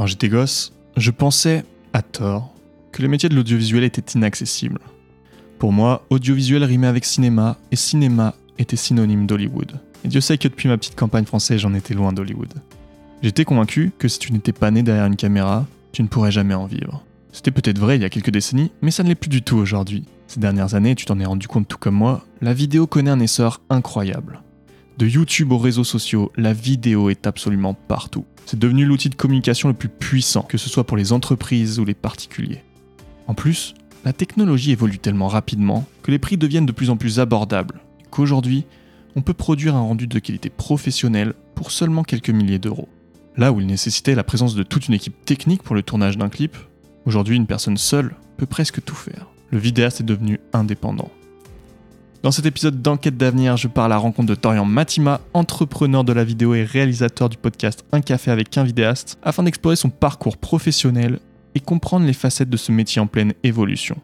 Quand j'étais gosse, je pensais, à tort, que le métier de l'audiovisuel était inaccessible. Pour moi, audiovisuel rimait avec cinéma, et cinéma était synonyme d'Hollywood. Et Dieu sait que depuis ma petite campagne française, j'en étais loin d'Hollywood. J'étais convaincu que si tu n'étais pas né derrière une caméra, tu ne pourrais jamais en vivre. C'était peut-être vrai il y a quelques décennies, mais ça ne l'est plus du tout aujourd'hui. Ces dernières années, tu t'en es rendu compte tout comme moi, la vidéo connaît un essor incroyable. De YouTube aux réseaux sociaux, la vidéo est absolument partout. C'est devenu l'outil de communication le plus puissant, que ce soit pour les entreprises ou les particuliers. En plus, la technologie évolue tellement rapidement que les prix deviennent de plus en plus abordables, qu'aujourd'hui, on peut produire un rendu de qualité professionnelle pour seulement quelques milliers d'euros. Là où il nécessitait la présence de toute une équipe technique pour le tournage d'un clip, aujourd'hui une personne seule peut presque tout faire. Le vidéaste est devenu indépendant. Dans cet épisode d'Enquête d'avenir, je parle à la rencontre de Torian Matima, entrepreneur de la vidéo et réalisateur du podcast Un café avec un vidéaste, afin d'explorer son parcours professionnel et comprendre les facettes de ce métier en pleine évolution.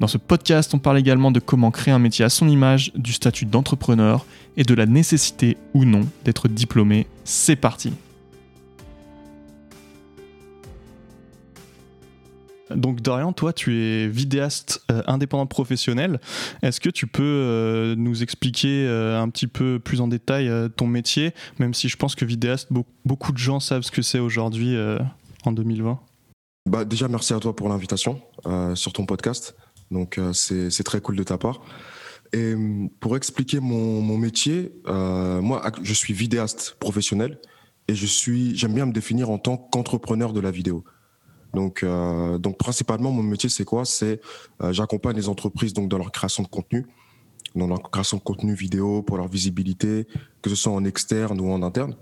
Dans ce podcast, on parle également de comment créer un métier à son image, du statut d'entrepreneur et de la nécessité ou non d'être diplômé. C'est parti Donc Dorian, toi tu es vidéaste euh, indépendant professionnel. Est-ce que tu peux euh, nous expliquer euh, un petit peu plus en détail ton métier, même si je pense que vidéaste, beaucoup de gens savent ce que c'est aujourd'hui en 2020 bah, Déjà merci à toi pour l'invitation sur ton podcast. Donc c'est très cool de ta part. Et pour expliquer mon, métier, moi je suis vidéaste professionnel et j'aime bien me définir en tant qu'entrepreneur de la vidéo. Donc, euh, donc principalement, mon métier, c'est quoi? C'est euh, j'accompagne les entreprises donc dans leur création de contenu, dans leur création de contenu vidéo pour leur visibilité, que ce soit en externe ou en interne.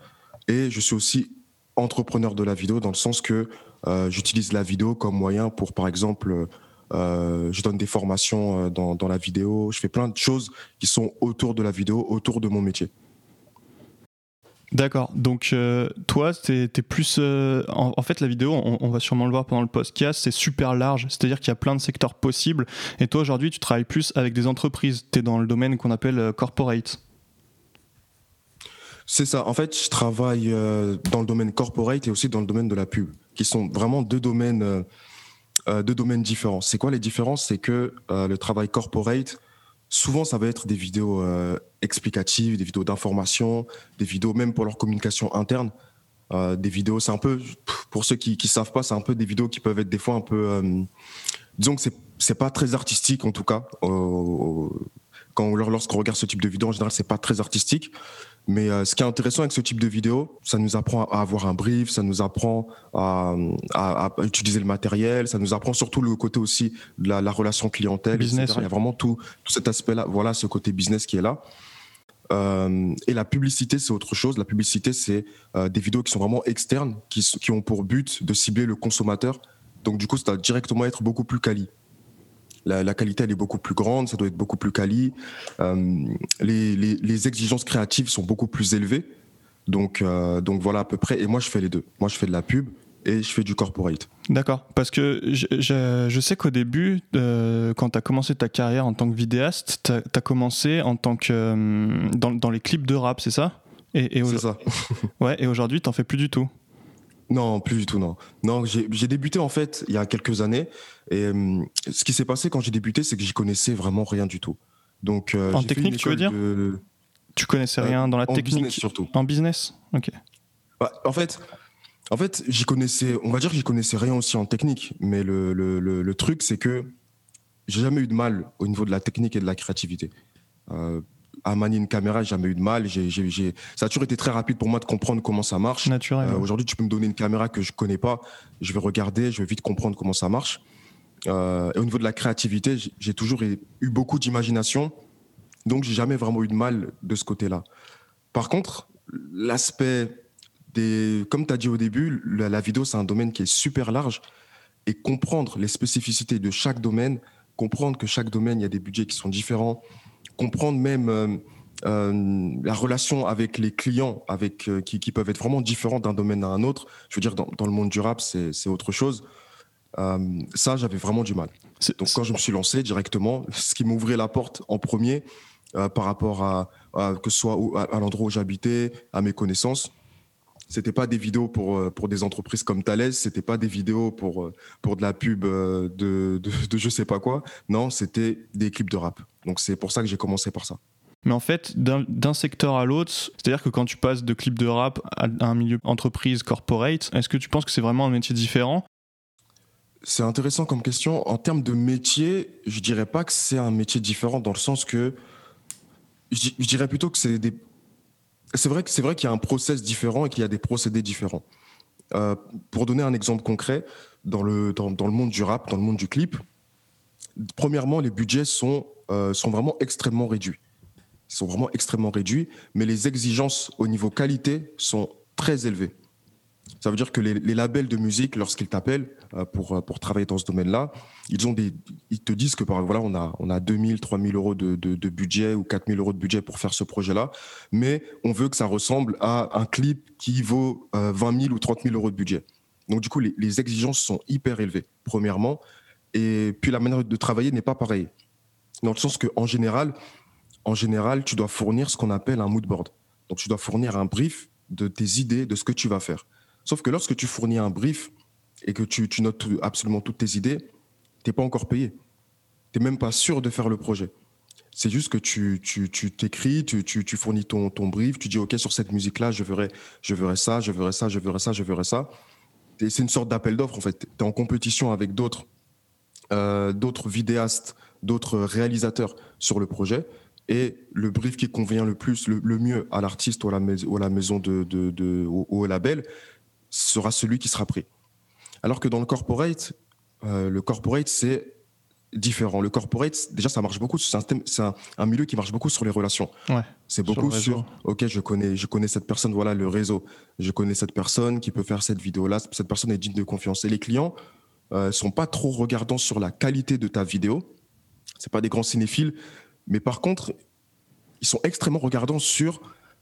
Et je suis aussi entrepreneur de la vidéo dans le sens que euh, j'utilise la vidéo comme moyen pour, par exemple, euh, je donne des formations dans la vidéo. Je fais plein de choses qui sont autour de la vidéo, autour de mon métier. D'accord. Donc, euh, toi, tu es, plus. Euh, en, fait, la vidéo, on, va sûrement le voir pendant le podcast, c'est super large. C'est-à-dire qu'il y a plein de secteurs possibles. Et toi, aujourd'hui, tu travailles plus avec des entreprises. Tu es dans le domaine qu'on appelle euh, corporate. C'est ça. En fait, je travaille dans le domaine corporate et aussi dans le domaine de la pub, qui sont vraiment deux domaines, deux domaines différents. C'est quoi les différences? C'est que le travail corporate, souvent, ça va être des vidéos explicatives, des vidéos d'information, des vidéos même pour leur communication interne. Euh, des vidéos, c'est un peu, pour ceux qui ne savent pas, c'est un peu des vidéos qui peuvent être des fois un peu, euh, disons que c'est c'est pas très artistique en tout cas. quand lorsqu'on regarde ce type de vidéo, en général, c'est pas très artistique. Mais euh, ce qui est intéressant avec ce type de vidéo, ça nous apprend à avoir un brief, ça nous apprend à, à, utiliser le matériel, ça nous apprend surtout le côté aussi de la, la relation clientèle, business, Il y a vraiment tout, tout cet aspect-là, voilà, ce côté business qui est là. Euh, et la publicité, c'est autre chose. La publicité, c'est euh, des vidéos qui sont vraiment externes, qui, qui, ont pour but de cibler le consommateur. Donc, du coup, ça doit directement être beaucoup plus quali. La, la, qualité, elle est beaucoup plus grande, ça doit être beaucoup plus quali. Euh, les, les, les, exigences créatives sont beaucoup plus élevées. Donc, euh, donc voilà à peu près. Et moi, je fais les deux. Moi, je fais de la pub et je fais du corporate. D'accord, parce que je, je, sais qu'au début, euh, quand tu as commencé ta carrière en tant que vidéaste, tu as, commencé en tant que dans, dans, les clips de rap, c'est ça? Et, et C'est ça. ouais, et aujourd'hui, tu fais plus du tout non, plus du tout, non. Non, j'ai débuté en fait il y a quelques années. Et euh, ce qui s'est passé quand j'ai débuté, c'est que j'y connaissais vraiment rien du tout. Donc, en technique, tu veux dire Tu connaissais rien dans la technique En business surtout. En business Ok. Bah, en fait, en fait, j'y connaissais, on va dire que j'y connaissais rien aussi en technique, mais le, le, le, truc, c'est que j'ai jamais eu de mal au niveau de la technique et de la créativité. Euh, à manier une caméra, j'ai jamais eu de mal. J'ai, j'ai, ça a toujours été très rapide pour moi de comprendre comment ça marche. Naturel. Euh, aujourd'hui, tu peux me donner une caméra que je connais pas, je vais regarder, je vais vite comprendre comment ça marche. Euh, et au niveau de la créativité, j'ai toujours eu beaucoup d'imagination, donc j'ai jamais vraiment eu de mal de ce côté-là. Par contre, l'aspect comme tu as dit au début, la, vidéo, c'est un domaine qui est super large. Et comprendre les spécificités de chaque domaine, comprendre que chaque domaine, il y a des budgets qui sont différents, comprendre même euh, euh, la relation avec les clients, avec, euh, qui, peuvent être vraiment différents d'un domaine à un autre. Je veux dire, dans, le monde du rap, c'est autre chose. ça, j'avais vraiment du mal. Donc, quand je me suis lancé directement, ce qui m'ouvrait la porte en premier par rapport à, que ce soit à l'endroit où j'habitais, à mes connaissances, C'était pas des vidéos pour, euh, pour des entreprises comme Thales, c'était pas des vidéos pour, euh, pour de la pub euh, de, de, de je sais pas quoi. Non, c'était des clips de rap. Donc c'est pour ça que j'ai commencé par ça. Mais en fait, d'un secteur à l'autre, c'est-à-dire que quand tu passes de clips de rap à un milieu entreprise, corporate, est-ce que tu penses que c'est vraiment un métier différent? C'est intéressant comme question. En termes de métier, je dirais pas que c'est un métier différent dans le sens que je, dirais plutôt que c'est des. C'est vrai qu'il y a un process différent et qu'il y a des procédés différents. Euh, pour donner un exemple concret, dans le, monde du rap, dans le monde du clip, premièrement, les budgets sont, euh, sont vraiment extrêmement réduits sont vraiment extrêmement réduits, mais les exigences au niveau qualité sont très élevées. Ça veut dire que les, labels de musique, lorsqu'ils t'appellent euh, pour, euh, pour travailler dans ce domaine-là, ils, ils te disent que voilà, on a, on a 2000, 3000 euros de, de, budget ou 4000 euros de budget pour faire ce projet-là, mais on veut que ça ressemble à un clip qui vaut 20 euh, 000 ou 30 000 euros de budget. Donc du coup, les, exigences sont hyper élevées, premièrement, et puis la manière de travailler n'est pas pareille. Dans le sens qu'en général, en général, tu dois fournir ce qu'on appelle un mood board. Donc, tu dois fournir un brief de tes idées, de ce que tu vas faire. Sauf que lorsque tu fournis un brief et que tu, notes absolument toutes tes idées, tu n'es pas encore payé. Tu n'es même pas sûr de faire le projet. C'est juste que tu t'écris, tu, tu, fournis ton, ton brief, tu dis OK sur cette musique-là, je verrai, je ça, je verrai ça, je verrai ça, je verrai ça. C'est une sorte d'appel d'offres en fait. Tu es en compétition avec d'autres euh, d'autres vidéastes, d'autres réalisateurs sur le projet et le brief qui convient le plus, le, mieux à l'artiste ou, à la maison de, de, au, label sera celui qui sera pris. Alors que dans le corporate, euh, le corporate, c'est différent. Le corporate, déjà, ça marche beaucoup. C'est un, un, milieu qui marche beaucoup sur les relations. Ouais, c'est beaucoup sur, OK, je connais, je connais cette personne, voilà le réseau. Je connais cette personne qui peut faire cette vidéo-là. Cette personne est digne de confiance. Et les clients euh, sont pas trop regardants sur la qualité de ta vidéo. C'est pas des grands cinéphiles. Mais par contre, ils sont extrêmement regardants sur,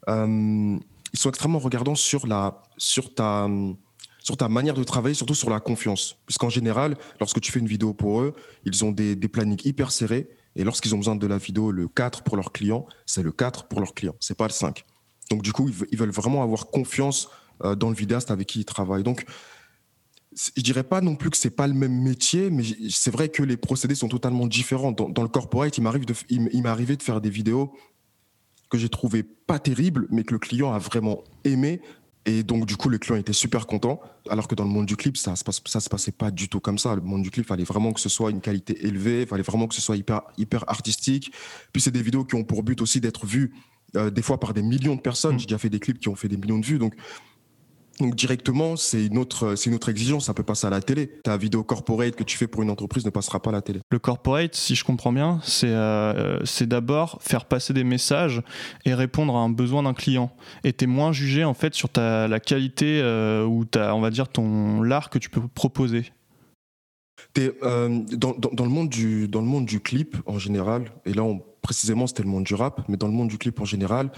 euh, ils sont extrêmement regardants sur la, sur ta, sur ta manière de travailler, surtout sur la confiance. Puisqu'en général, lorsque tu fais une vidéo pour eux, ils ont des, des plannings hyper serrés. Et lorsqu'ils ont besoin de la vidéo, le 4 pour leurs clients, c'est le 4 pour leurs clients. C'est pas le 5. Donc, du coup, ils veulent vraiment avoir confiance euh, dans le vidéaste avec qui ils travaillent. Donc, je dirais pas non plus que c'est pas le même métier, mais c'est vrai que les procédés sont totalement différents. Dans, le corporate, il m'arrive de, il, arrivé de faire des vidéos que j'ai trouvé pas terribles, mais que le client a vraiment aimé. Et donc, du coup, le client était super content. Alors que dans le monde du clip, ça se, ça se passait pas du tout comme ça. Le monde du clip, il fallait vraiment que ce soit une qualité élevée, il fallait vraiment que ce soit hyper, hyper artistique. Puis, c'est des vidéos qui ont pour but aussi d'être vues euh, des fois par des millions de personnes. Mmh. J'ai déjà fait des clips qui ont fait des millions de vues. Donc, donc directement, c'est une autre, c'est une autre exigence. Ça peut passer à la télé. Ta vidéo corporate que tu fais pour une entreprise ne passera pas à la télé. Le corporate, si je comprends bien, c'est euh, c'est d'abord faire passer des messages et répondre à un besoin d'un client. Et t'es moins jugé en fait sur ta la qualité euh, ou ta, on va dire ton l'art que tu peux proposer. Euh, dans, dans, le monde du dans le monde du clip en général, et là on, précisément c'était le monde du rap, mais dans le monde du clip en général,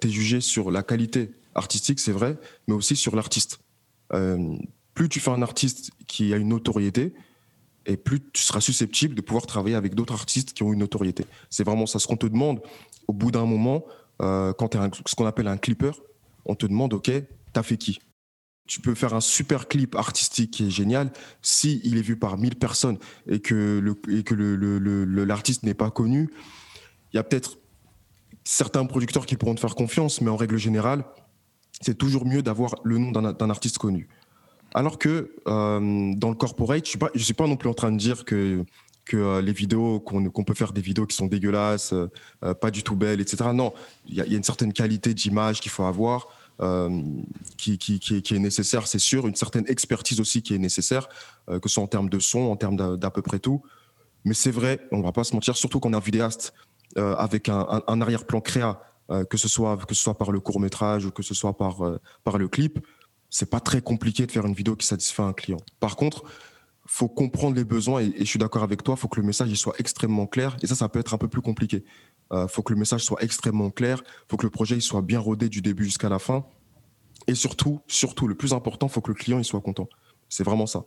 tu es jugé sur la qualité artistique, c'est vrai, mais aussi sur l'artiste. Euh, plus tu fais un artiste qui a une notoriété, et plus tu seras susceptible de pouvoir travailler avec d'autres artistes qui ont une notoriété. C'est vraiment ça. Ce qu'on te demande au bout d'un moment, euh, quand tu es ce qu'on appelle un clipper, on te demande, OK, t'as fait qui? Tu peux faire un super clip artistique qui est génial si il est vu par 1000 personnes et que le, et que l'artiste n'est pas connu. Il y a peut-être certains producteurs qui pourront te faire confiance, mais en règle générale, c'est toujours mieux d'avoir le nom d'un artiste connu. Alors que euh, dans le corporate, je ne suis, pas non plus en train de dire que, que euh, les vidéos, qu'on peut faire des vidéos qui sont dégueulasses, euh, pas du tout belles, etc. Non, il y, a une certaine qualité d'image qu'il faut avoir, qui, est, nécessaire, c'est sûr, une certaine expertise aussi qui est nécessaire, que ce soit en termes de son, en termes d'à peu près tout. Mais c'est vrai, on ne va pas se mentir, surtout qu'on est un vidéaste avec un, un arrière-plan créa euh, que ce soit que ce soit par le court métrage ou que ce soit par euh, par le clip, c'est pas très compliqué de faire une vidéo qui satisfait un client. Par contre, faut comprendre les besoins et, je suis d'accord avec toi, faut que le message il soit extrêmement clair et ça ça peut être un peu plus compliqué. Euh, faut que le message soit extrêmement clair, faut que le projet il soit bien rodé du début jusqu'à la fin et surtout surtout le plus important, faut que le client il soit content. C'est vraiment ça.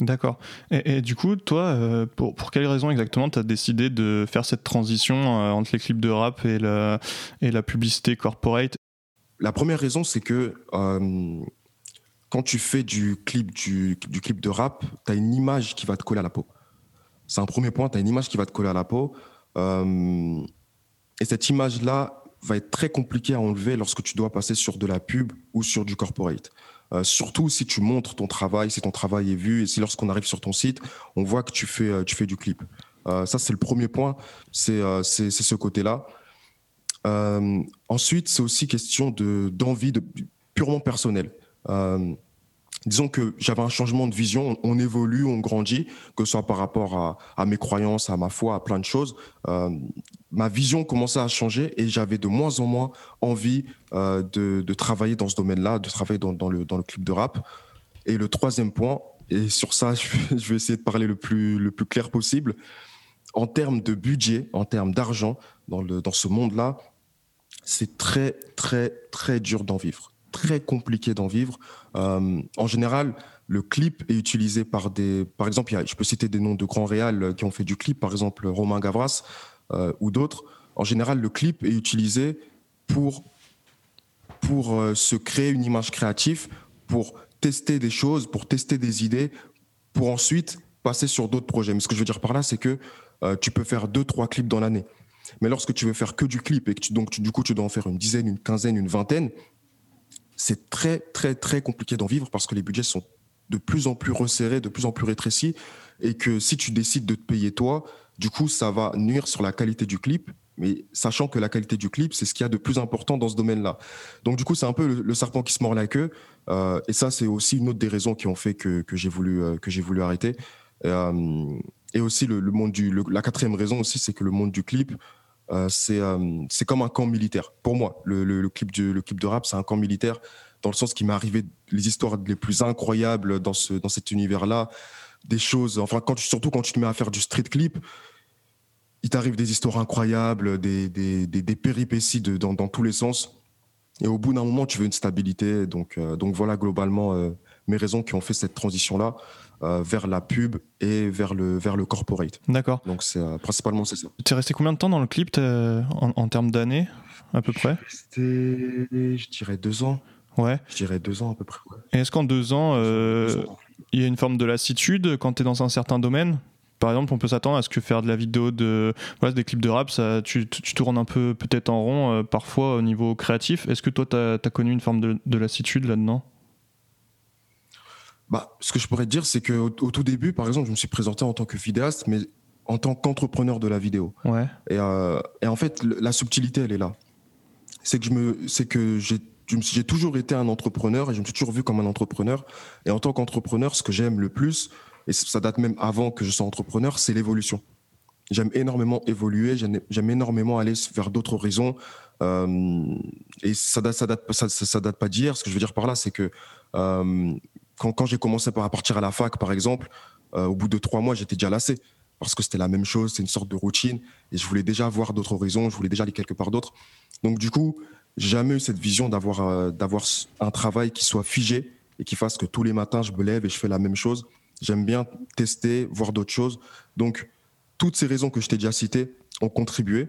D'accord. Et, du coup, toi, euh, pour, quelles raisons exactement tu as décidé de faire cette transition euh, entre les clips de rap et la, publicité corporate? La première raison, c'est que quand tu fais du clip, du, clip de rap, tu as une image qui va te coller à la peau. C'est un premier point, tu as une image qui va te coller à la peau. et cette image-là va être très compliquée à enlever lorsque tu dois passer sur de la pub ou sur du corporate. Euh, surtout si tu montres ton travail, si ton travail est vu et si lorsqu'on arrive sur ton site, on voit que tu fais, euh, tu fais du clip. Euh, ça, c'est le premier point, c'est ce côté-là. ensuite, c'est aussi question d'envie de, purement personnelle disons que j'avais un changement de vision, on, évolue, on grandit, que ce soit par rapport à, mes croyances, à ma foi, à plein de choses. Euh, ma vision commençait à changer et j'avais de moins en moins envie euh, de, travailler dans ce domaine-là, de travailler dans, le, clip de rap. Et le troisième point, et sur ça, je vais essayer de parler le plus, clair possible, en termes de budget, en termes d'argent, dans ce monde-là, c'est très, très, très dur d'en vivre très compliqué d'en vivre. Euh, en général, le clip est utilisé par des. Par exemple, je peux citer des noms de grands réals qui ont fait du clip, par exemple Romain Gavras euh, ou d'autres. En général, le clip est utilisé pour, pour euh, se créer une image créative, pour tester des choses, pour tester des idées, pour ensuite passer sur d'autres projets. Mais ce que je veux dire par là, c'est que tu peux faire deux, trois clips dans l'année. Mais lorsque tu veux faire que du clip et que tu, donc du coup tu dois en faire une dizaine, une quinzaine, une vingtaine, c'est très, très, très compliqué d'en vivre parce que les budgets sont de plus en plus resserrés, de plus en plus rétrécis, et que si tu décides de te payer toi, du coup, ça va nuire sur la qualité du clip, mais sachant que la qualité du clip, c'est ce qu'il y a de plus important dans ce domaine-là. Donc, du coup, c'est un peu le, serpent qui se mord la queue, euh, et ça, c'est aussi une autre des raisons qui ont fait que, j'ai voulu, euh, que voulu arrêter. Euh, et aussi, le, monde du, la quatrième raison aussi, c'est que le monde du clip, euh, euh, c'est comme un camp militaire. Pour moi, le, clip, de, le clip de rap, c'est un camp militaire dans le sens qu'il m'est arrivé les histoires les plus incroyables dans, ce, dans cet univers-là. Des choses, enfin, quand surtout quand tu te mets à faire du street clip, il t'arrive des histoires incroyables, des, des, des, péripéties de, dans, dans, tous les sens. Et au bout d'un moment, tu veux une stabilité. Donc, euh, donc voilà globalement mes raisons qui ont fait cette transition-là. Euh, vers la pub et vers le, vers le corporate. D'accord. Donc c'est euh, principalement c'est ça. Tu es resté combien de temps dans le clip en, en, termes d'années à peu près? C'était, je dirais deux ans. Ouais. Je dirais deux ans à peu près. Et est-ce qu'en deux ans, euh, il y a une forme de lassitude quand tu es dans un certain domaine? Par exemple, on peut s'attendre à ce que faire de la vidéo de voilà, des clips de rap, ça, tu, tu tournes un peu peut-être en rond parfois au niveau créatif. Est-ce que toi, tu as, connu une forme de, de lassitude là-dedans? Bah, ce que je pourrais te dire, c'est qu'au au tout début, par exemple, je me suis présenté en tant que vidéaste, mais en tant qu'entrepreneur de la vidéo. Ouais. Et, euh, et, en fait, la subtilité, elle est là. C'est que je me, c'est que j'ai, j'ai toujours été un entrepreneur et je me suis toujours vu comme un entrepreneur. Et en tant qu'entrepreneur, ce que j'aime le plus, et ça date même avant que je sois entrepreneur, c'est l'évolution. J'aime énormément évoluer, j'aime énormément aller vers d'autres horizons. Euh, et ça date, ça date, ça, ça date pas d'hier. Ce que je veux dire par là, c'est que euh, quand, j'ai commencé à partir à la fac, par exemple, euh, au bout de trois mois, j'étais déjà lassé parce que c'était la même chose, c'est une sorte de routine et je voulais déjà voir d'autres horizons, je voulais déjà aller quelque part d'autre. Donc du coup, j'ai jamais eu cette vision d'avoir euh, d'avoir un travail qui soit figé et qui fasse que tous les matins je me lève et je fais la même chose. J'aime bien tester, voir d'autres choses. Donc toutes ces raisons que je t'ai déjà citées ont contribué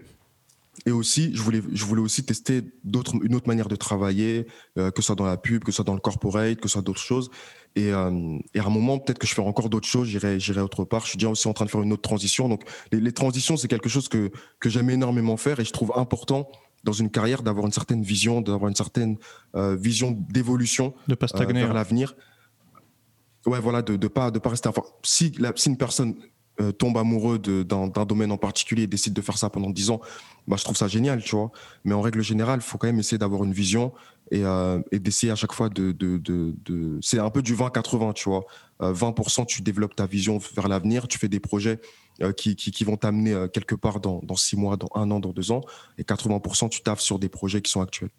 et aussi, je voulais, je voulais aussi tester d'autres, une autre manière de travailler, euh, que ce soit dans la pub, que ce soit dans le corporate, que ce soit d'autres choses. Et, euh, et à un moment, peut-être que je ferai encore d'autres choses, j'irai, j'irai autre part. Je suis déjà aussi en train de faire une autre transition. Donc, les, les transitions, c'est quelque chose que, que j'aime énormément faire et je trouve important dans une carrière d'avoir une certaine vision, d'avoir une certaine euh, vision d'évolution de pas stagner, vers l'avenir. Ouais, voilà, de ne pas, de pas rester. Enfin, si, la, si une personne euh, tombe amoureux d'un domaine en particulier et décide de faire ça pendant 10 ans, bah, je trouve ça génial, tu vois. Mais en règle générale, il faut quand même essayer d'avoir une vision et, euh, d'essayer à chaque fois de... de, de. C'est un peu du 20-80, tu vois. 20%, euh, tu développes ta vision vers l'avenir, tu fais des projets qui, qui, vont t'amener quelque part dans, dans 6 mois, dans un an, dans 2 ans, et 80%, tu taffes sur des projets qui sont actuels.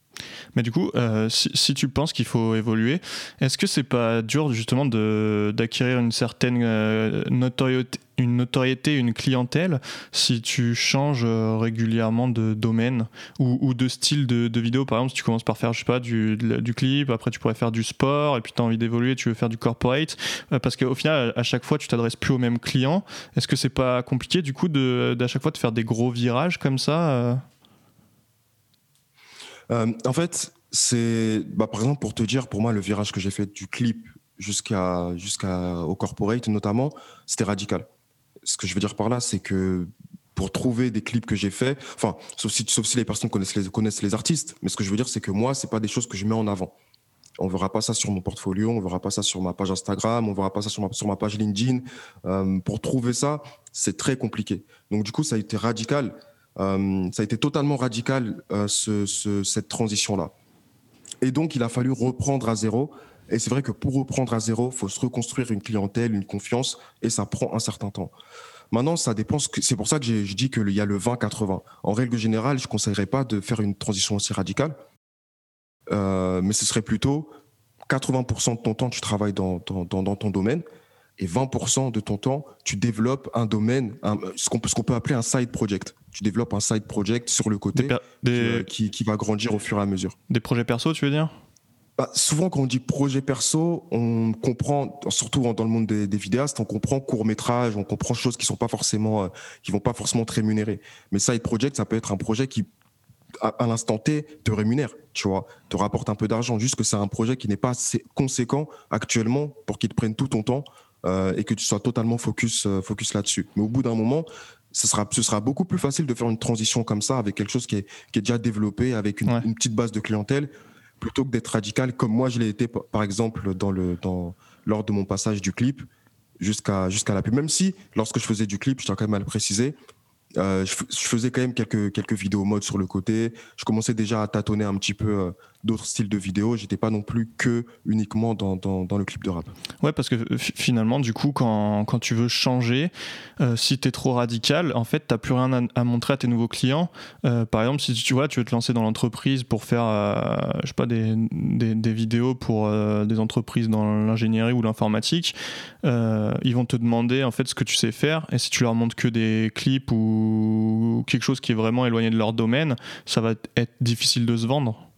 Mais du coup, euh, si, tu penses qu'il faut évoluer, est-ce que c'est pas dur justement d'acquérir une certaine euh, notoriété, une clientèle si tu changes euh, régulièrement de domaine ou, de style de, vidéo? Par exemple, si tu commences par faire, je sais pas, du, du clip, après tu pourrais faire du sport, et puis tu as envie d'évoluer, tu veux faire du corporate, parce qu'au final, à chaque fois, tu t'adresses plus au même client. Est-ce que c'est pas compliqué du coup d'à chaque fois de faire des gros virages comme ça euh, en fait, C'est, bah, par exemple, pour te dire, pour moi, le virage que j'ai fait du clip jusqu'à jusqu'au corporate notamment, c'était radical. Ce que je veux dire par là, c'est que pour trouver des clips que j'ai faits, enfin, sauf si, sauf si les personnes connaissent les, connaissent les artistes, mais ce que je veux dire, c'est que moi, c'est pas des choses que je mets en avant. On verra pas ça sur mon portfolio, on verra pas ça sur ma page Instagram, on verra pas ça sur ma, sur ma page LinkedIn. Euh, pour trouver ça, c'est très compliqué. Donc du coup, ça a été radical. Euh, ça a été totalement radical euh, ce, ce, cette transition-là. Et donc, il a fallu reprendre à zéro. Et c'est vrai que pour reprendre à zéro, faut se reconstruire une clientèle, une confiance, et ça prend un certain temps. Maintenant, ça dépend. C'est pour ça que je dis qu'il y a le 20-80. En règle générale, je ne conseillerais pas de faire une transition aussi radicale. Euh, mais ce serait plutôt 80% de ton temps, tu travailles dans, ton domaine et 20% de ton temps, tu développes un domaine, ce qu'on peut, peut, appeler un side project. Tu développes un side project sur le côté euh, qui, qui, va grandir au fur et à mesure. Des projets perso, tu veux dire? Bah, souvent, quand on dit projet perso, on comprend, surtout dans le monde des, des vidéastes, on comprend court métrage, on comprend choses qui sont pas forcément, euh, qui vont pas forcément te rémunérer. Mais side project, ça peut être un projet qui à, l'instant T, te rémunère, tu vois, te rapporte un peu d'argent. Juste que c'est un projet qui n'est pas assez conséquent actuellement pour qu'il te prenne tout ton temps euh, et que tu sois totalement focus, euh, focus là-dessus. Mais au bout d'un moment, ce sera, ce sera beaucoup plus facile de faire une transition comme ça avec quelque chose qui est, qui est déjà développé, avec une, une petite base de clientèle, plutôt que d'être radical comme moi je l'ai été, par exemple, dans le, dans, lors de mon passage du clip jusqu'à jusqu'à la pub. Même si, lorsque je faisais du clip, je tiens quand même à le préciser, euh, je, faisais quand même quelques, quelques vidéos mode sur le côté. Je commençais déjà à tâtonner un petit peu euh, d'autres styles de vidéos. J'étais pas non plus que uniquement dans, dans, le clip de rap. Ouais, parce que euh, finalement, du coup, quand, quand tu veux changer, euh, si tu es trop radical, en fait, tu plus rien à, montrer à tes nouveaux clients. Euh, par exemple, si tu vois, tu veux te lancer dans l'entreprise pour faire, je sais pas, des, des, des vidéos pour des entreprises dans l'ingénierie ou l'informatique, ils vont te demander en fait ce que tu sais faire. Et si tu leur montres que des clips ou quelque chose qui est vraiment éloigné de leur domaine, ça va être difficile de se vendre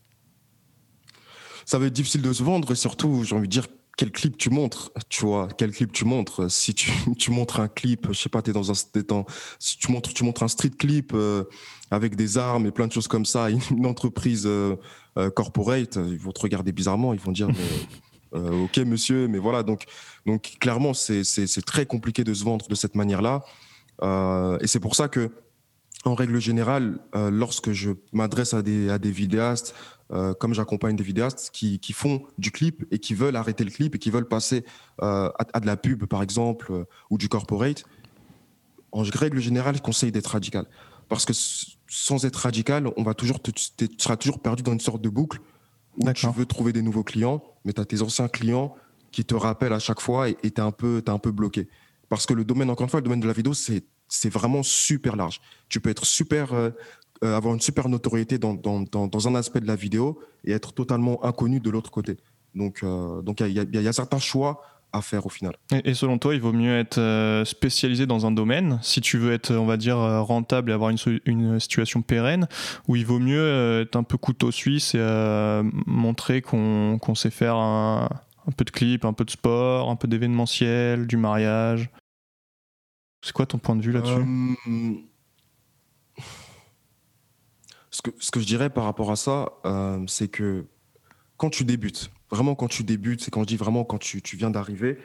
ça va être difficile de se vendre et surtout, j'ai envie de dire, quel clip tu montres, tu vois, quel clip tu montres. Si tu, tu montres un clip, je sais pas, t'es dans un, dans, si tu montres, tu montres un street clip euh, avec des armes et plein de choses comme ça, une entreprise euh, euh, corporate, ils vont te regarder bizarrement, ils vont dire, mais, ok monsieur, mais voilà, donc, donc clairement, c'est, c'est, c'est très compliqué de se vendre de cette manière-là. et c'est pour ça que, en règle générale, lorsque je m'adresse à des, à des vidéastes, euh, comme j'accompagne des vidéastes qui, qui, font du clip et qui veulent arrêter le clip et qui veulent passer euh, à, de la pub, par exemple, euh, ou du corporate, en règle générale, je conseille d'être radical. Parce que sans être radical, on va toujours tu seras toujours perdu dans une sorte de boucle où tu veux trouver des nouveaux clients, mais tu as tes anciens clients qui te rappellent à chaque fois et tu es, un peu, un peu bloqué. Parce que le domaine, encore une fois, le domaine de la vidéo, c'est vraiment super large. Tu peux être super euh, avoir une super notoriété dans, dans, dans, un aspect de la vidéo et être totalement inconnu de l'autre côté. Donc, euh, donc il y, y, a certains choix à faire au final. Et, selon toi, il vaut mieux être euh, spécialisé dans un domaine si tu veux être, on va dire, rentable et avoir une, une situation pérenne, ou il vaut mieux être un peu couteau suisse et montrer qu'on sait faire un, un, peu de clip, un peu de sport, un peu d'événementiel, du mariage? C'est quoi ton point de vue là-dessus? Ce que, ce que je dirais par rapport à ça, euh, c'est que quand tu débutes, vraiment quand tu débutes, c'est quand je dis vraiment quand tu, tu viens d'arriver,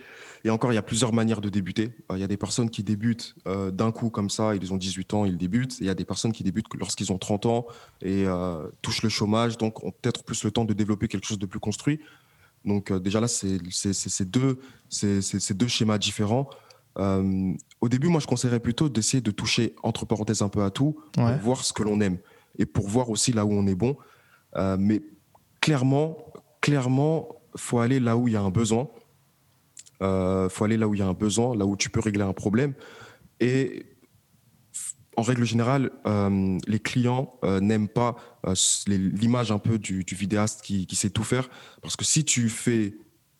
et encore, il y a plusieurs manières de débuter. Euh, il y a des personnes qui débutent euh, d'un coup comme ça, ils ont 18 ans, ils débutent. Et il y a des personnes qui débutent lorsqu'ils ont 30 ans et euh, touchent le chômage, donc ont peut-être plus le temps de développer quelque chose de plus construit. Donc euh, déjà là, c'est deux, deux schémas différents. Au début, moi, je conseillerais plutôt d'essayer de toucher, entre parenthèses, un peu à tout, pour voir ce que l'on aime et pour voir aussi là où on est bon. Euh, mais clairement, clairement, faut aller là où il y a un besoin. Euh, faut aller là où il y a un besoin, là où tu peux régler un problème. Et en règle générale, euh, les clients euh, n'aiment pas l'image un peu du, vidéaste qui, sait tout faire, parce que si tu fais,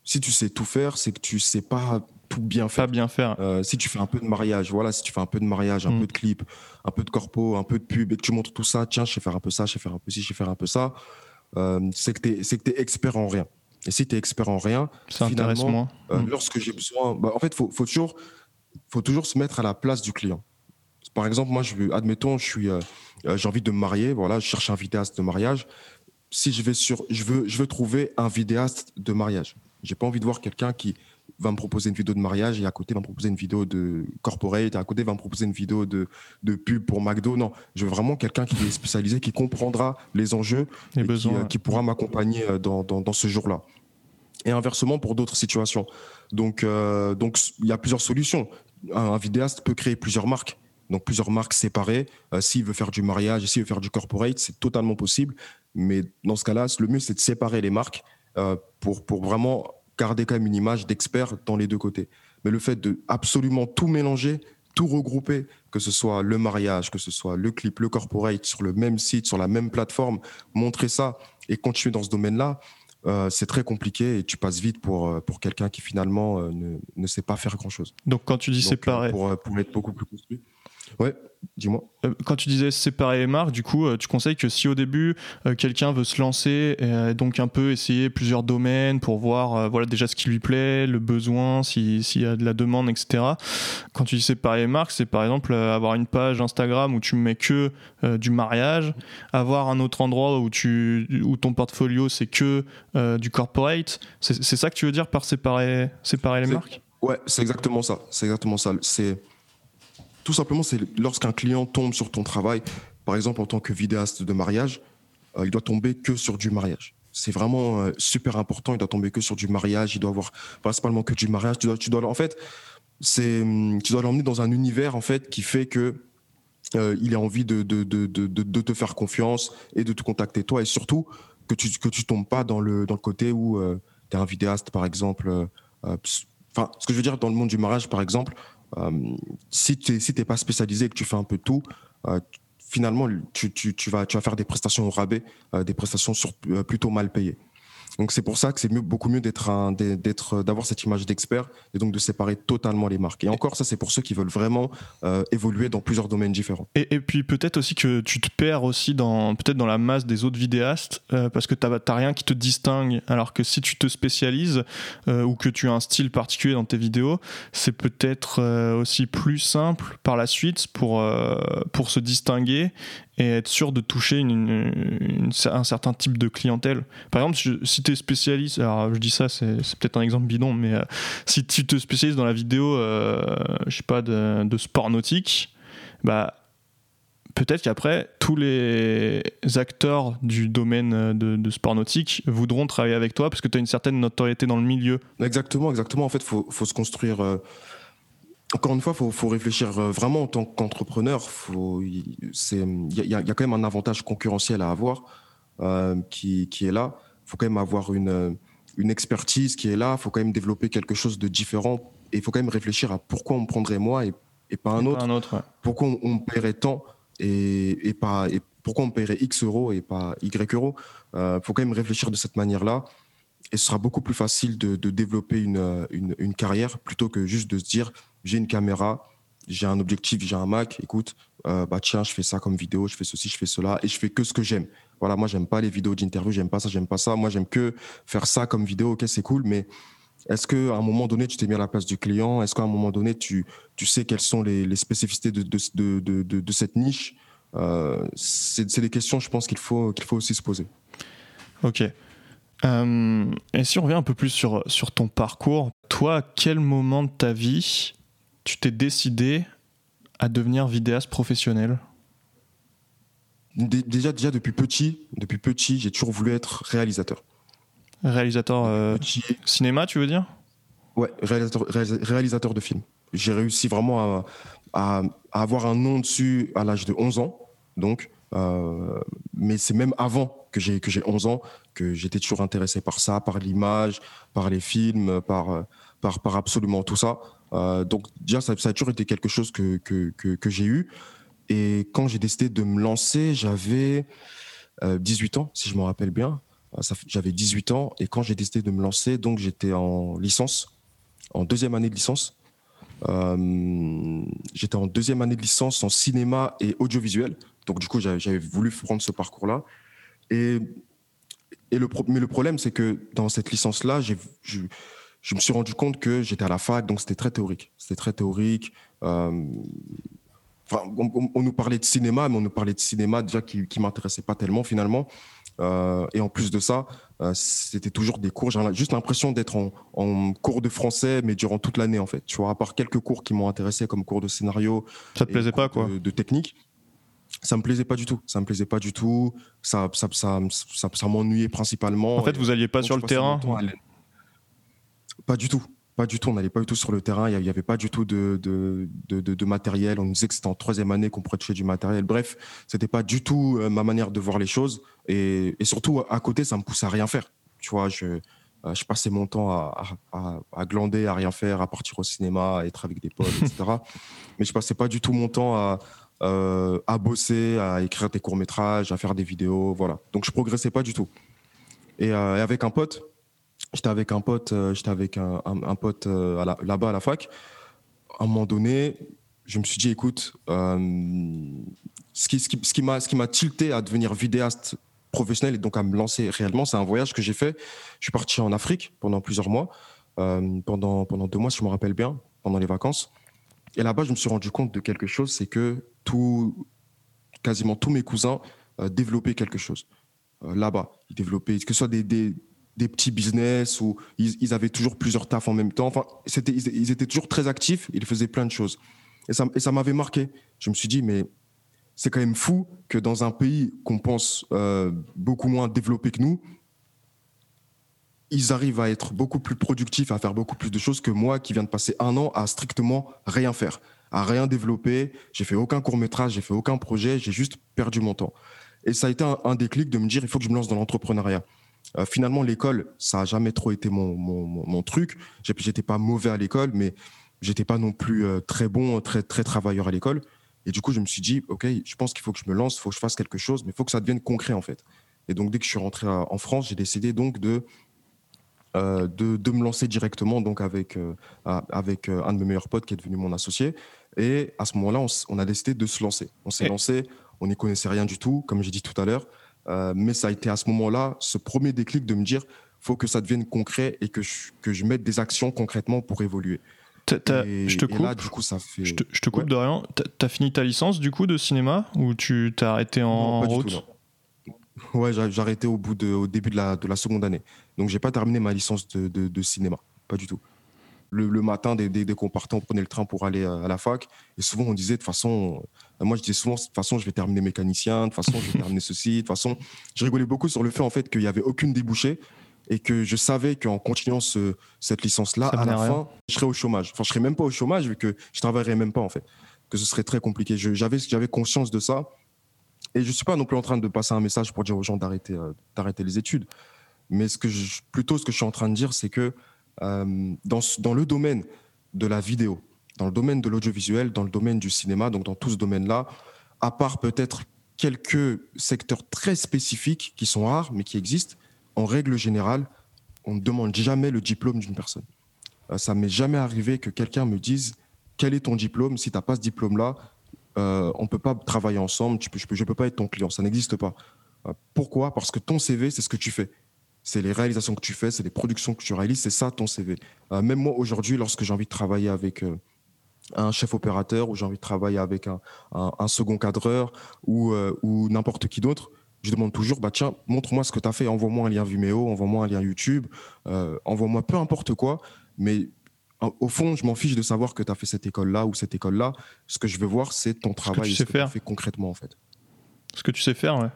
si tu sais tout faire, c'est que tu sais pas tout bien faire. bien faire. Euh, si tu fais un peu de mariage, voilà, si tu fais un peu de mariage, un mm. peu de clip, un peu de corpo, un peu de pub, et que tu montres tout ça, tiens, je sais faire un peu ça, je sais faire un peu ci, je sais faire un peu ça, euh, c'est que tu es, es, expert en rien. Et si tu es expert en rien, finalement, euh, mm. lorsque j'ai besoin, bah, en fait, faut, faut toujours, faut toujours se mettre à la place du client. Par exemple, moi, je, admettons, je suis, j'ai envie de me marier, voilà, je cherche un vidéaste de mariage. si je vais sur, je veux, je veux trouver un vidéaste de mariage. J'ai pas envie de voir quelqu'un qui va me proposer une vidéo de mariage et à côté va me proposer une vidéo de corporate, et à côté va me proposer une vidéo de, de pub pour McDo. Non, je veux vraiment quelqu'un qui est spécialisé, qui comprendra les enjeux et besoins, qui, pourra m'accompagner dans, dans, dans, ce jour-là. Et inversement pour d'autres situations. Donc, euh, donc il y a plusieurs solutions. Un, vidéaste peut créer plusieurs marques. Donc plusieurs marques séparées. Euh, s'il veut faire du mariage, s'il veut faire du corporate, c'est totalement possible. Mais dans ce cas-là, le mieux, c'est de séparer les marques euh, pour, pour vraiment garder quand même une image d'expert dans les deux côtés. Mais le fait de absolument tout mélanger, tout regrouper, que ce soit le mariage, que ce soit le clip, le corporate, sur le même site, sur la même plateforme, montrer ça et continuer dans ce domaine-là, euh, c'est très compliqué et tu passes vite pour, euh, pour quelqu'un qui finalement ne, ne, sait pas faire grand-chose. Donc quand tu dis séparer... Pour, pour être beaucoup plus construit. Ouais, dis-moi. Euh, quand tu disais séparer les marques, du coup, euh, tu conseilles que si au début euh, quelqu'un veut se lancer, et donc un peu essayer plusieurs domaines pour voir voilà déjà ce qui lui plaît, le besoin, s'il y a de la demande, etc. Quand tu dis séparer les marques, c'est par exemple avoir une page Instagram où tu mets que du mariage, avoir un autre endroit où tu où ton portfolio c'est que du corporate. C'est ça que tu veux dire par séparer séparer les marques? Ouais, c'est exactement ça. C'est exactement ça. C'est tout simplement, c'est lorsqu'un client tombe sur ton travail, par exemple en tant que vidéaste de mariage, euh, il doit tomber que sur du mariage. C'est vraiment euh, super important. Il doit tomber que sur du mariage. Il doit avoir principalement que du mariage. Tu dois, tu dois en fait, hum, tu dois l'emmener dans un univers en fait qui fait que euh, il a envie de de, de, de, te faire confiance et de te contacter toi et surtout que tu que tu tombes pas dans le dans le côté où tu es un vidéaste par exemple. Enfin, ce que je veux dire dans le monde du mariage par exemple, si tu n'es si pas spécialisé et que tu fais un peu tout, euh, finalement, tu, tu, tu, vas, tu vas faire des prestations au rabais, euh, des prestations sur, plutôt mal payées. Donc c'est pour ça que c'est mieux, beaucoup mieux d'être d'avoir cette image d'expert et donc de séparer totalement les marques. Et encore ça c'est pour ceux qui veulent vraiment euh, évoluer dans plusieurs domaines différents. Et, puis peut-être aussi que tu te perds aussi dans peut-être dans la masse des autres vidéastes euh, parce que tu n'as rien qui te distingue. Alors que si tu te spécialises euh, ou que tu as un style particulier dans tes vidéos, c'est peut-être aussi plus simple par la suite pour pour se distinguer et être sûr de toucher un certain type de clientèle. Par exemple, si tu es spécialiste, alors je dis ça, c'est peut-être un exemple bidon, mais euh, si tu te spécialises dans la vidéo, euh, je sais pas, de, sport nautique, bah peut-être qu'après, tous les acteurs du domaine de, de, sport nautique voudront travailler avec toi parce que tu as une certaine notoriété dans le milieu. Exactement, exactement. En fait, il faut, faut, se construire. Euh, encore une fois, il faut, réfléchir euh, vraiment en tant qu'entrepreneur. Il y, a, quand même un avantage concurrentiel à avoir euh, qui, est là. Il faut quand même avoir une, une expertise qui est là. Il faut quand même développer quelque chose de différent. Et il faut quand même réfléchir à pourquoi on me prendrait moi et, pas un autre. un autre Pourquoi on, me paierait tant et, pas, pourquoi on me paierait X euros et pas Y euros? Il euh, faut quand même réfléchir de cette manière-là et ce sera beaucoup plus facile de, développer une, une, carrière plutôt que juste de se dire j'ai une caméra, j'ai un objectif, j'ai un Mac, écoute, euh, bah tiens, je fais ça comme vidéo, je fais ceci, je fais cela, et je fais que ce que j'aime. Voilà, moi, j'aime pas les vidéos d'interview, j'aime pas ça, j'aime pas ça. Moi, j'aime que faire ça comme vidéo, ok, c'est cool, mais est-ce qu'à un moment donné, tu t'es mis à la place du client? Est-ce qu'à un moment donné, tu, tu sais quelles sont les, spécificités de, de, de, de, cette niche? Euh, C'est des questions, je pense, qu'il faut, qu'il faut aussi se poser. Ok. Euh, et si on revient un peu plus sur, sur ton parcours, toi, à quel moment de ta vie tu t'es décidé à devenir vidéaste professionnel Déjà, déjà depuis petit, depuis petit, j'ai toujours voulu être réalisateur. Réalisateur euh, cinéma, tu veux dire? Ouais, réalisateur, réalisateur de films. J'ai réussi vraiment à, à, avoir un nom dessus à l'âge de 11 ans, donc. Euh, mais c'est même avant que j'ai que j'ai 11 ans que j'étais toujours intéressé par ça, par l'image, par les films, par par par absolument tout ça. Euh, donc déjà, ça, a toujours été quelque chose que, que, que, j'ai eu. Et quand j'ai décidé de me lancer, j'avais 18 euh, ans, si je me rappelle bien. Euh, j'avais 18 ans. Et quand j'ai décidé de me lancer, donc j'étais en licence, en deuxième année de licence. j'étais en deuxième année de licence en cinéma et audiovisuel. Donc du coup, j'avais voulu prendre ce parcours-là. Et, et le, mais le problème, c'est que dans cette licence-là, j'ai je me suis rendu compte que j'étais à la fac, donc c'était très théorique. C'était très théorique. Euh, enfin, on, nous parlait de cinéma, mais on nous parlait de cinéma déjà qui, qui m'intéressait pas tellement finalement. et en plus de ça, c'était toujours des cours. J'ai juste l'impression d'être en, cours de français, mais durant toute l'année, en fait. Tu vois, à part quelques cours qui m'ont intéressé, comme cours de scénario. Ça te plaisait pas, quoi de, de technique ça me plaisait pas du tout. Ça me plaisait pas du tout. Ça, ça, ça, ça, m'ennuyait principalement. En fait, vous alliez pas sur le terrain Pas du tout. Pas du tout. On n'allait pas du tout sur le terrain. Il n'y avait pas du tout de, de, de, de, matériel. On nous disait que c'était en troisième année qu'on pourrait toucher du matériel. Bref, c'était pas du tout euh, ma manière de voir les choses. Et, et, surtout, à côté, ça me poussait à rien faire. Tu vois, je, euh, je passais mon temps à, à, à, glander, à rien faire, à partir au cinéma, à être avec des potes, etc. Mais je passais pas du tout mon temps à, euh, à bosser, à écrire des courts-métrages, à faire des vidéos, voilà. Donc je progressais pas du tout. Et, euh, avec un pote, j'étais avec un pote, euh, j'étais avec un, pote là-bas à la fac. À un moment donné, je me suis dit, écoute, qui, ce qui, m'a, tilté à devenir vidéaste professionnel et donc à me lancer réellement, c'est un voyage que j'ai fait. Je suis parti en Afrique pendant plusieurs mois, pendant, pendant deux mois, si je me rappelle bien, pendant les vacances. Et là-bas, je me suis rendu compte de quelque chose, c'est que tout, quasiment tous mes cousins euh, développaient quelque chose. Euh, là-bas, ils développaient, que ce soit des, des petits business ou ils, avaient toujours plusieurs tafs en même temps. Enfin, c'était, ils, étaient toujours très actifs, ils faisaient plein de choses. Et ça, et ça m'avait marqué. Je me suis dit, mais c'est quand même fou que dans un pays qu'on pense euh, beaucoup moins développé que nous, ils arrivent à être beaucoup plus productifs, à faire beaucoup plus de choses que moi qui viens de passer un an à strictement rien faire, à rien développer. J'ai fait aucun court métrage, j'ai fait aucun projet, j'ai juste perdu mon temps. Et ça a été un, déclic de me dire il faut que je me lance dans l'entrepreneuriat. Euh, finalement, l'école, ça a jamais trop été mon, mon, mon truc. J'étais pas mauvais à l'école, mais j'étais pas non plus euh, très bon, très très travailleur à l'école. Et du coup, je me suis dit ok, je pense qu'il faut que je me lance, il faut que je fasse quelque chose, mais il faut que ça devienne concret en fait. Et donc, dès que je suis rentré en France, j'ai décidé donc de euh, de, de, me lancer directement donc avec, euh, avec euh, un de mes meilleurs potes qui est devenu mon associé. Et à ce moment-là, on, a décidé de se lancer. On s'est lancé, on n'y connaissait rien du tout, comme j'ai dit tout à l'heure. Mais ça a été à ce moment-là, ce premier déclic de me dire, faut que ça devienne concret et que je, que je mette des actions concrètement pour évoluer. je te coupe. là, du coup, ça fait. Je te, coupe de rien. T'as fini ta licence du coup de cinéma ou tu t'as arrêté en route? Ouais, j'ai arrêté au, bout de, au début de la, de la seconde année. Donc, j'ai pas terminé ma licence de, de, cinéma. Pas du tout. Le, le matin, dès, dès, qu'on partait, on prenait le train pour aller à la fac. Et souvent, on disait, de toute façon, euh, moi, je disais souvent, de toute façon, je vais terminer mécanicien, de toute façon, je vais terminer ceci. De toute façon, je rigolais beaucoup sur le fait, en fait, qu'il n'y avait aucune débouchée et que je savais qu'en continuant ce, cette licence-là, à la fin, je serais au chômage. Enfin, je serais même pas au chômage vu que je travaillerais même pas, en fait. Que ce serait très compliqué. J'avais conscience de ça. Et je suis pas non plus en train de passer un message pour dire aux gens d'arrêter euh, d'arrêter les études. Mais ce que je, plutôt ce que je suis en train de dire, c'est que euh, dans, dans le domaine de la vidéo, dans le domaine de l'audiovisuel, dans le domaine du cinéma, donc dans tout ce domaine-là, à part peut-être quelques secteurs très spécifiques qui sont rares, mais qui existent, en règle générale, on ne demande jamais le diplôme d'une personne. Euh, ça m'est jamais arrivé que quelqu'un me dise quel est ton diplôme? Si tu n'as pas ce diplôme-là, euh, on ne peut pas travailler ensemble, je ne peux pas être ton client, ça n'existe pas. Euh, pourquoi? Parce que ton CV, c'est ce que tu fais. C'est les réalisations que tu fais, c'est les productions que tu réalises, c'est ça ton CV. Euh, même moi, aujourd'hui, lorsque j'ai envie de travailler avec un chef opérateur ou j'ai envie de travailler avec un, second cadreur ou, n'importe qui d'autre, je demande toujours, bah tiens, montre-moi ce que tu as fait, envoie-moi un lien Vimeo, envoie-moi un lien YouTube, envoie-moi peu importe quoi, mais au fond, je m'en fiche de savoir que tu as fait cette école-là ou cette école-là. Ce que je veux voir, c'est ton travail, ce que tu sais faire. fais concrètement, en fait. Ce que tu sais faire, ouais.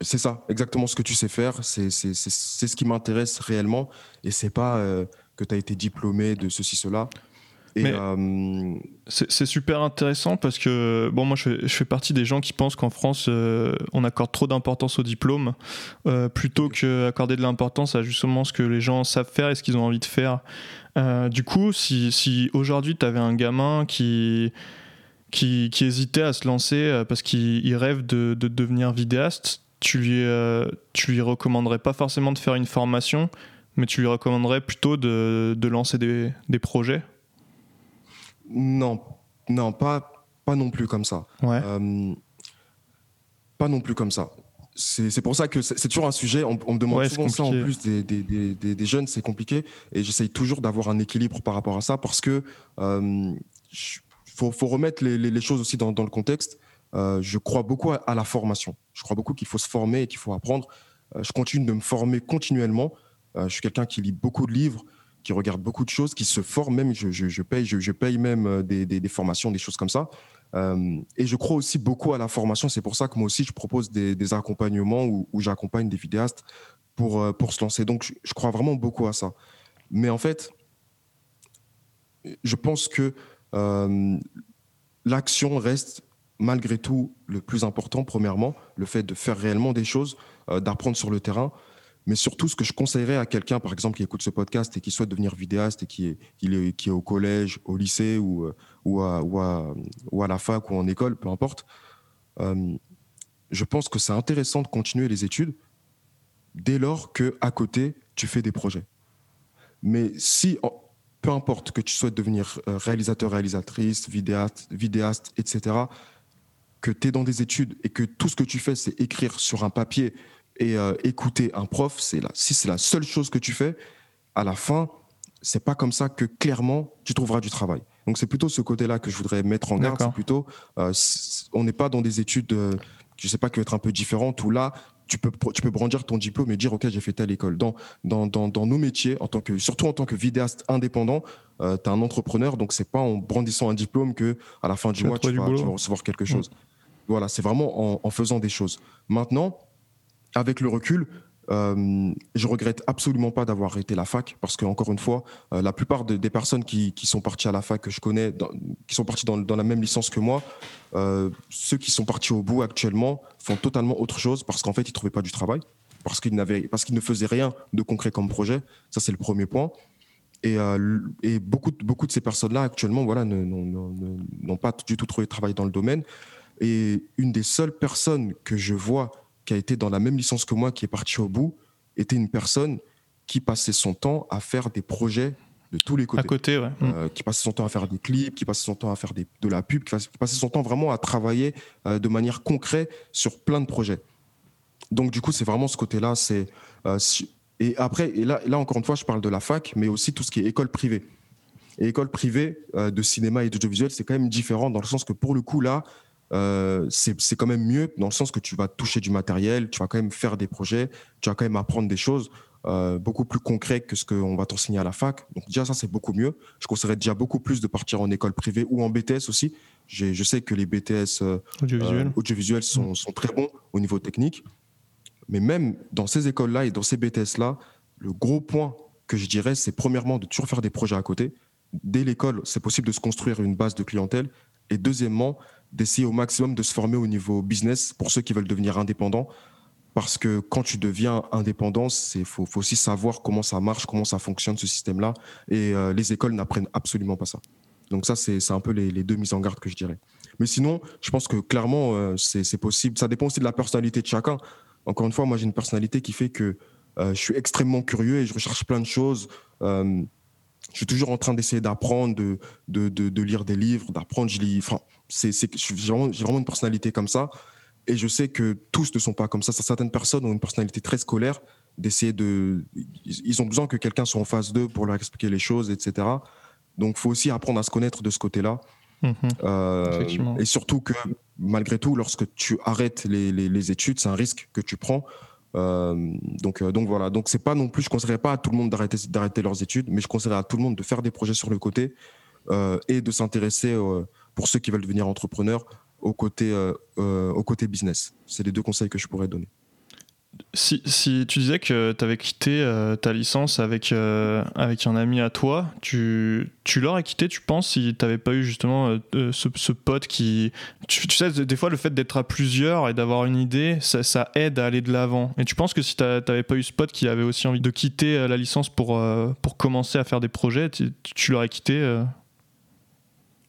C'est ça, exactement ce que tu sais faire. C'est ce qui m'intéresse réellement. Et c'est pas euh, que tu as été diplômé de ceci, cela. Euh, c'est super intéressant parce que bon moi je fais, partie des gens qui pensent qu'en France euh, on accorde trop d'importance au diplôme euh, plutôt que accorder de l'importance à justement ce que les gens savent faire et ce qu'ils ont envie de faire. du coup si, si aujourd'hui tu avais un gamin qui, qui, qui hésitait à se lancer parce qu'il rêve de, de, devenir vidéaste, tu lui, tu lui recommanderais pas forcément de faire une formation mais tu lui recommanderais plutôt de, de lancer des, des projets? Non, non, pas, pas non plus comme ça. Euh, pas non plus comme ça. C'est pour ça que c'est toujours un sujet, on, me demande souvent ça en plus des, des, des, jeunes, c'est compliqué. Et j'essaye toujours d'avoir un équilibre par rapport à ça parce que euh, faut, faut, remettre les, les, choses aussi dans, dans le contexte. Euh, je crois beaucoup à, la formation. Je crois beaucoup qu'il faut se former et qu'il faut apprendre. je continue de me former continuellement. je suis quelqu'un qui lit beaucoup de livres, qui regarde beaucoup de choses, qui se forme même. Je, paye, je, paye même des, formations, des choses comme ça. et je crois aussi beaucoup à la formation. C'est pour ça que moi aussi, je propose des, accompagnements où, j'accompagne des vidéastes pour, pour se lancer. Donc, je, crois vraiment beaucoup à ça. Mais en fait, je pense que l'action reste malgré tout le plus important, premièrement, le fait de faire réellement des choses, euh, d'apprendre sur le terrain. Mais surtout, ce que je conseillerais à quelqu'un, par exemple, qui écoute ce podcast et qui souhaite devenir vidéaste et qui est, qui est, au collège, au lycée ou, euh, ou, à, ou, à, la fac ou en école, peu importe, euh, je pense que c'est intéressant de continuer les études dès lors que à côté, tu fais des projets. Mais si, peu importe que tu souhaites devenir réalisateur, réalisatrice, vidéaste, vidéaste etc., que tu es dans des études et que tout ce que tu fais, c'est écrire sur un papier et euh, écouter un prof, c'est là. Si c'est la seule chose que tu fais, à la fin, c'est pas comme ça que clairement tu trouveras du travail. Donc c'est plutôt ce côté-là que je voudrais mettre en garde. C'est plutôt, euh, on n'est pas dans des études, euh, je sais pas, qui vont être un peu différentes où là, tu peux, tu peux brandir ton diplôme et dire ok j'ai fait telle école. Dans, dans, dans, dans, nos métiers, en tant que, surtout en tant que vidéaste indépendant, tu es un entrepreneur, donc c'est pas en brandissant un diplôme que à la fin du mois tu vas, recevoir quelque chose. Voilà, c'est vraiment en, faisant des choses. Maintenant, avec le recul, euh, je regrette absolument pas d'avoir arrêté la fac parce que encore une fois, euh, la plupart des personnes qui, sont parties à la fac que je connais, qui sont parties dans, la même licence que moi, euh, ceux qui sont partis au bout actuellement font totalement autre chose parce qu'en fait ils trouvaient pas du travail, parce qu'ils n'avaient, parce qu'ils ne faisaient rien de concret comme projet. Ça c'est le premier point. Et, et beaucoup, beaucoup de ces personnes-là actuellement, voilà, n'ont pas du tout trouvé de travail dans le domaine. Et une des seules personnes que je vois qui a été dans la même licence que moi, qui est partie au bout, était une personne qui passait son temps à faire des projets de tous les côtés. À côté, ouais. Euh, qui passait son temps à faire des clips, qui passait son temps à faire des, de la pub, qui passait son temps vraiment à travailler euh, de manière concrète sur plein de projets. Donc du coup, c'est vraiment ce côté-là. C'est euh, et après, et là, là encore une fois, je parle de la fac, mais aussi tout ce qui est école privée. Et école privée de cinéma et d'audiovisuel, c'est quand même différent dans le sens que pour le coup là, euh, c'est quand même mieux dans le sens que tu vas toucher du matériel, tu vas quand même faire des projets, tu vas quand même apprendre des choses euh, beaucoup plus concrètes que ce qu'on va t'enseigner à la fac. Donc déjà, ça, c'est beaucoup mieux. Je conseillerais déjà beaucoup plus de partir en école privée ou en BTS aussi. Je sais que les BTS euh, audiovisuels, sont, mm. sont, très bons au niveau technique. Mais même dans ces écoles-là et dans ces BTS-là, le gros point que je dirais, c'est premièrement de toujours faire des projets à côté. Dès l'école, c'est possible de se construire une base de clientèle. Et deuxièmement, d'essayer au maximum de se former au niveau business pour ceux qui veulent devenir indépendants. Parce que quand tu deviens indépendant, il faut, faut, aussi savoir comment ça marche, comment ça fonctionne ce système-là. Et euh, les écoles n'apprennent absolument pas ça. Donc ça, c'est un peu les, deux mises en garde que je dirais. Mais sinon, je pense que clairement, euh, c'est possible. Ça dépend aussi de la personnalité de chacun. Encore une fois, moi, j'ai une personnalité qui fait que euh, je suis extrêmement curieux et je recherche plein de choses je suis toujours en train d'essayer d'apprendre, de, de, de, lire des livres, d'apprendre. Je lis. Enfin, c'est, j'ai vraiment, vraiment, une personnalité comme ça. Et je sais que tous ne sont pas comme ça. Certaines personnes ont une personnalité très scolaire, d'essayer de. Ils ont besoin que quelqu'un soit en face d'eux pour leur expliquer les choses, etc. Donc, il faut aussi apprendre à se connaître de ce côté-là. Euh, et surtout que, malgré tout, lorsque tu arrêtes les, les, les études, c'est un risque que tu prends. Euh, donc, euh, donc voilà. Donc c'est pas non plus, je conseillerais pas à tout le monde d'arrêter leurs études, mais je conseillerais à tout le monde de faire des projets sur le côté euh, et de s'intéresser pour ceux qui veulent devenir entrepreneurs au côté au côté business. C'est les deux conseils que je pourrais donner. Si, si, tu disais que tu avais quitté euh, ta licence avec, euh, avec un ami à toi, tu, tu l'aurais quitté, tu penses, si tu n'avais pas eu justement euh, ce, ce, pote qui. Tu, sais, des fois, le fait d'être à plusieurs et d'avoir une idée, ça, ça, aide à aller de l'avant. Et tu penses que si tu n'avais pas eu ce pote qui avait aussi envie de quitter la licence pour, pour commencer à faire des projets, tu, tu l'aurais quitté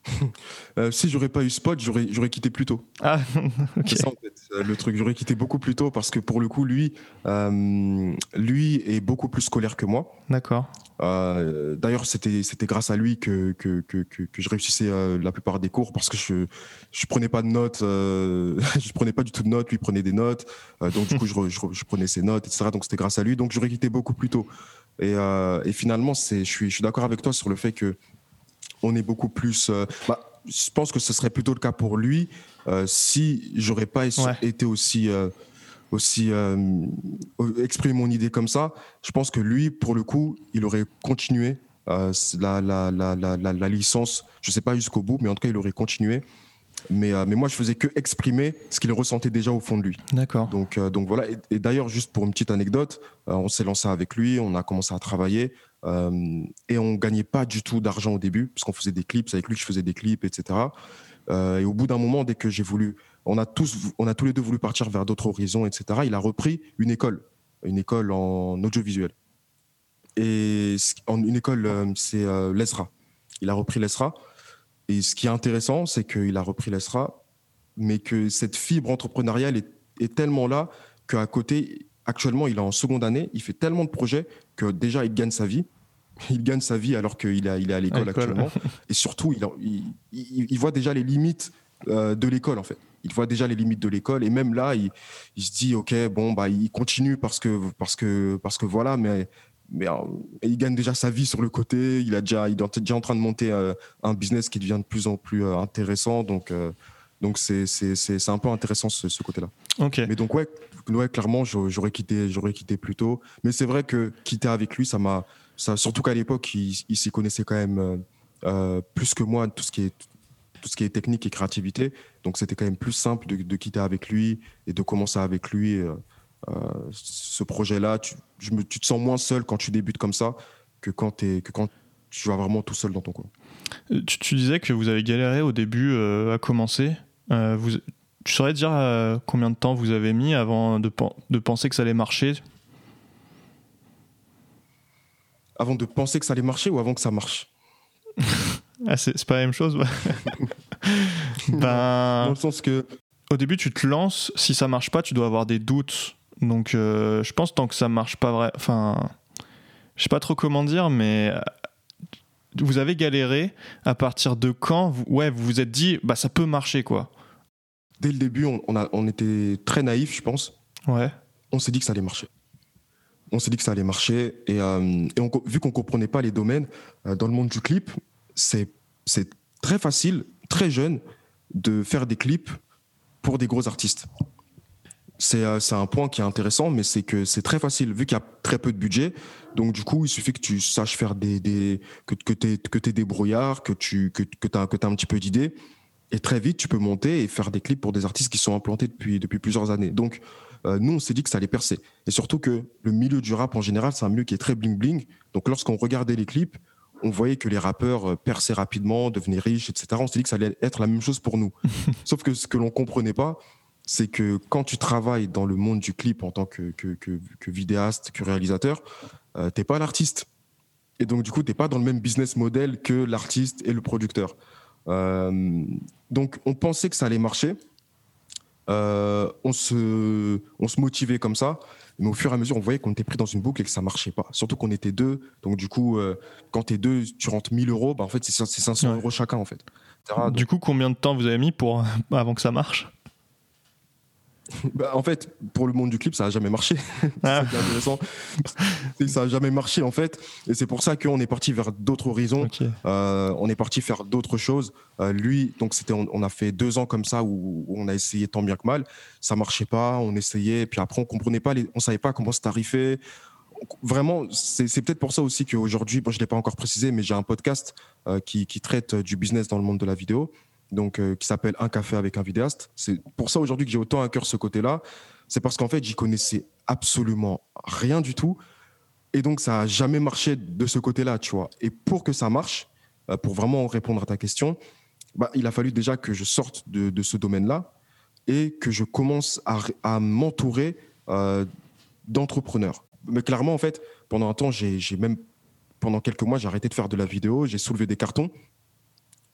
Euh, si j'aurais pas eu Spot, j'aurais, quitté plus tôt. Ah, C'est ça en fait, euh, le truc. J'aurais quitté beaucoup plus tôt parce que pour le coup, lui, euh, lui est beaucoup plus scolaire que moi. D'accord. d'ailleurs, c'était, grâce à lui que, que, que, que, je réussissais la plupart des cours parce que je, je prenais pas de notes, je prenais pas du tout de notes, lui prenait des notes. donc, du coup, je, je, prenais ses notes, etc. Donc, c'était grâce à lui. Donc, j'aurais quitté beaucoup plus tôt. Et, et finalement, je suis, je suis d'accord avec toi sur le fait que on est beaucoup plus. Euh, bah, je pense que ce serait plutôt le cas pour lui euh, si j'aurais pas été aussi aussi exprimer mon idée comme ça. Je pense que lui, pour le coup, il aurait continué la, la, la, la, licence. Je sais pas jusqu'au bout, mais en tout cas, il aurait continué. Mais, mais moi, je faisais que exprimer ce qu'il ressentait déjà au fond de lui. D'accord. Donc, donc voilà. Et, d'ailleurs, juste pour une petite anecdote, on s'est lancé avec lui, on a commencé à travailler. Euh, et on gagnait pas du tout d'argent au début, parce qu'on faisait des clips, avec lui je faisais des clips, etc. Euh, et au bout d'un moment, dès que j'ai voulu, on a tous, on a tous les deux voulu partir vers d'autres horizons, etc. Il a repris une école, une école en audiovisuel. Et une école, euh, c'est l'ESRA. Il a repris l'ESRA. Et ce qui est intéressant, c'est qu'il a repris l'ESRA, mais que cette fibre entrepreneuriale est, est tellement là qu'à côté, actuellement, il est en seconde année, il fait tellement de projets que déjà, il gagne sa vie il gagne sa vie alors qu'il est, il est à l'école actuellement. Et surtout, il, il, voit déjà les limites euh, de l'école, en fait. Il voit déjà les limites de l'école. Et même là, il, se dit, OK, bon, bah, il continue parce que, parce que, parce que voilà, mais, mais euh, il gagne déjà sa vie sur le côté. Il, a déjà, il est déjà en train de monter euh, un business qui devient de plus en plus intéressant. Donc, donc c'est, c'est, c'est, un peu intéressant ce, ce côté-là. OK. Mais donc, ouais, ouais clairement, j'aurais quitté, j'aurais quitté plus tôt. Mais c'est vrai que quitter avec lui, ça m'a surtout qu'à l'époque, il, s'y connaissait quand même euh, euh, plus que moi tout ce qui est tout ce qui est technique et créativité. Donc c'était quand même plus simple de, quitter avec lui et de commencer avec lui euh, ce projet-là. Tu, te sens moins seul quand tu débutes comme ça que quand, tu vas vraiment tout seul dans ton coin. Tu, disais que vous avez galéré au début à commencer. vous, tu saurais dire combien de temps vous avez mis avant de penser que ça allait marcher? Avant de penser que ça allait marcher ou avant que ça marche? Ah, c'est, pas la même chose ben, Dans le sens que. Au début, tu te lances. Si ça marche pas, tu dois avoir des doutes. Donc, euh, je pense tant que ça marche pas vrai. Enfin, je sais pas trop comment dire, mais euh, vous avez galéré à partir de quand vous, ouais, vous vous êtes dit, bah ça peut marcher quoi. Dès le début, on, a, on était très naïf, je pense. Ouais. On s'est dit que ça allait marcher on s'est dit que ça allait marcher. Et, euh, vu qu'on ne comprenait pas les domaines, euh, dans le monde du clip, c'est très facile, très jeune, de faire des clips pour des gros artistes. Euh, c'est un point qui est intéressant, mais c'est que c'est très facile, vu qu'il y a très peu de budget. Donc, du coup, il suffit que tu saches faire des. des que que tu es, débrouillard, que tu que, que as, as un petit peu d'idées. Et très vite, tu peux monter et faire des clips pour des artistes qui sont implantés depuis, depuis plusieurs années. Donc, euh, nous, on s'est dit que ça allait percer. Et surtout que le milieu du rap en général, c'est un milieu qui est très bling-bling. Donc lorsqu'on regardait les clips, on voyait que les rappeurs euh, perçaient rapidement, devenaient riches, etc. On s'est dit que ça allait être la même chose pour nous. Sauf que ce que l'on comprenait pas, c'est que quand tu travailles dans le monde du clip en tant que, que, vidéaste, que réalisateur, euh, t'es pas l'artiste. Et donc, du coup, t'es pas dans le même business model que l'artiste et le producteur. donc, on pensait que ça allait marcher. Euh, on, se, on se motivait comme ça. Mais au fur et à mesure, on voyait qu'on était pris dans une boucle et que ça marchait pas. Surtout qu'on était deux. Donc, du coup, euh, quand tu es deux, tu rentres 1000 euros. Bah, en fait, c'est 500 euros chacun, en fait. Du coup, combien de temps vous avez mis pour, avant que ça marche? bah, en fait, pour le monde du clip, ça n'a jamais marché. Ah. ça n'a jamais marché, en fait. Et c'est pour ça qu'on est parti vers d'autres horizons. Euh, on est parti faire d'autres choses. Euh, lui, donc, c'était, on, a fait deux ans comme ça où, on a essayé tant bien que mal. Ça marchait pas, on essayait. Puis après, on comprenait pas, les, on savait pas comment se tarifer. Vraiment, c'est, peut-être pour ça aussi qu'aujourd'hui, bon, je ne l'ai pas encore précisé, mais j'ai un podcast euh, qui, qui traite du business dans le monde de la vidéo donc euh, qui s'appelle Un café avec un vidéaste. C'est pour ça aujourd'hui que j'ai autant à cœur ce côté-là. C'est parce qu'en fait, j'y connaissais absolument rien du tout. Et donc, ça n'a jamais marché de ce côté-là, tu vois. Et pour que ça marche, euh, pour vraiment répondre à ta question, bah, il a fallu déjà que je sorte de, ce domaine-là et que je commence à, m'entourer euh, d'entrepreneurs. Mais clairement, en fait, pendant un temps, j'ai même, pendant quelques mois, j'ai arrêté de faire de la vidéo, j'ai soulevé des cartons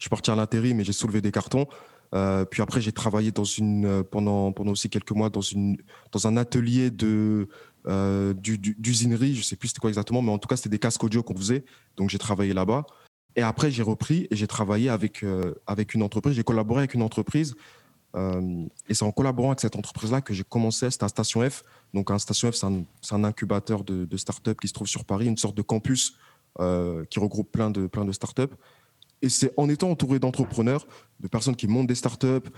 je suis parti à l'intérim et j'ai soulevé des cartons. Euh, puis après, j'ai travaillé euh, pendant, pendant aussi quelques mois dans, une, dans un atelier de, euh, d'usinerie. Je sais plus c'était quoi exactement, mais en tout cas, c'était des casques audio qu'on faisait. Donc, j'ai travaillé là-bas. Et après, j'ai repris et j'ai travaillé avec, avec une entreprise. J'ai collaboré avec une entreprise. et c'est en collaborant avec cette entreprise-là que j'ai commencé. C'était à Station F. Donc, un Station F, c'est un, un, incubateur de, de start-up qui se trouve sur Paris, une sorte de campus qui regroupe plein de, plein de start-up. Et c'est en étant entouré d'entrepreneurs, de personnes qui montent des startups,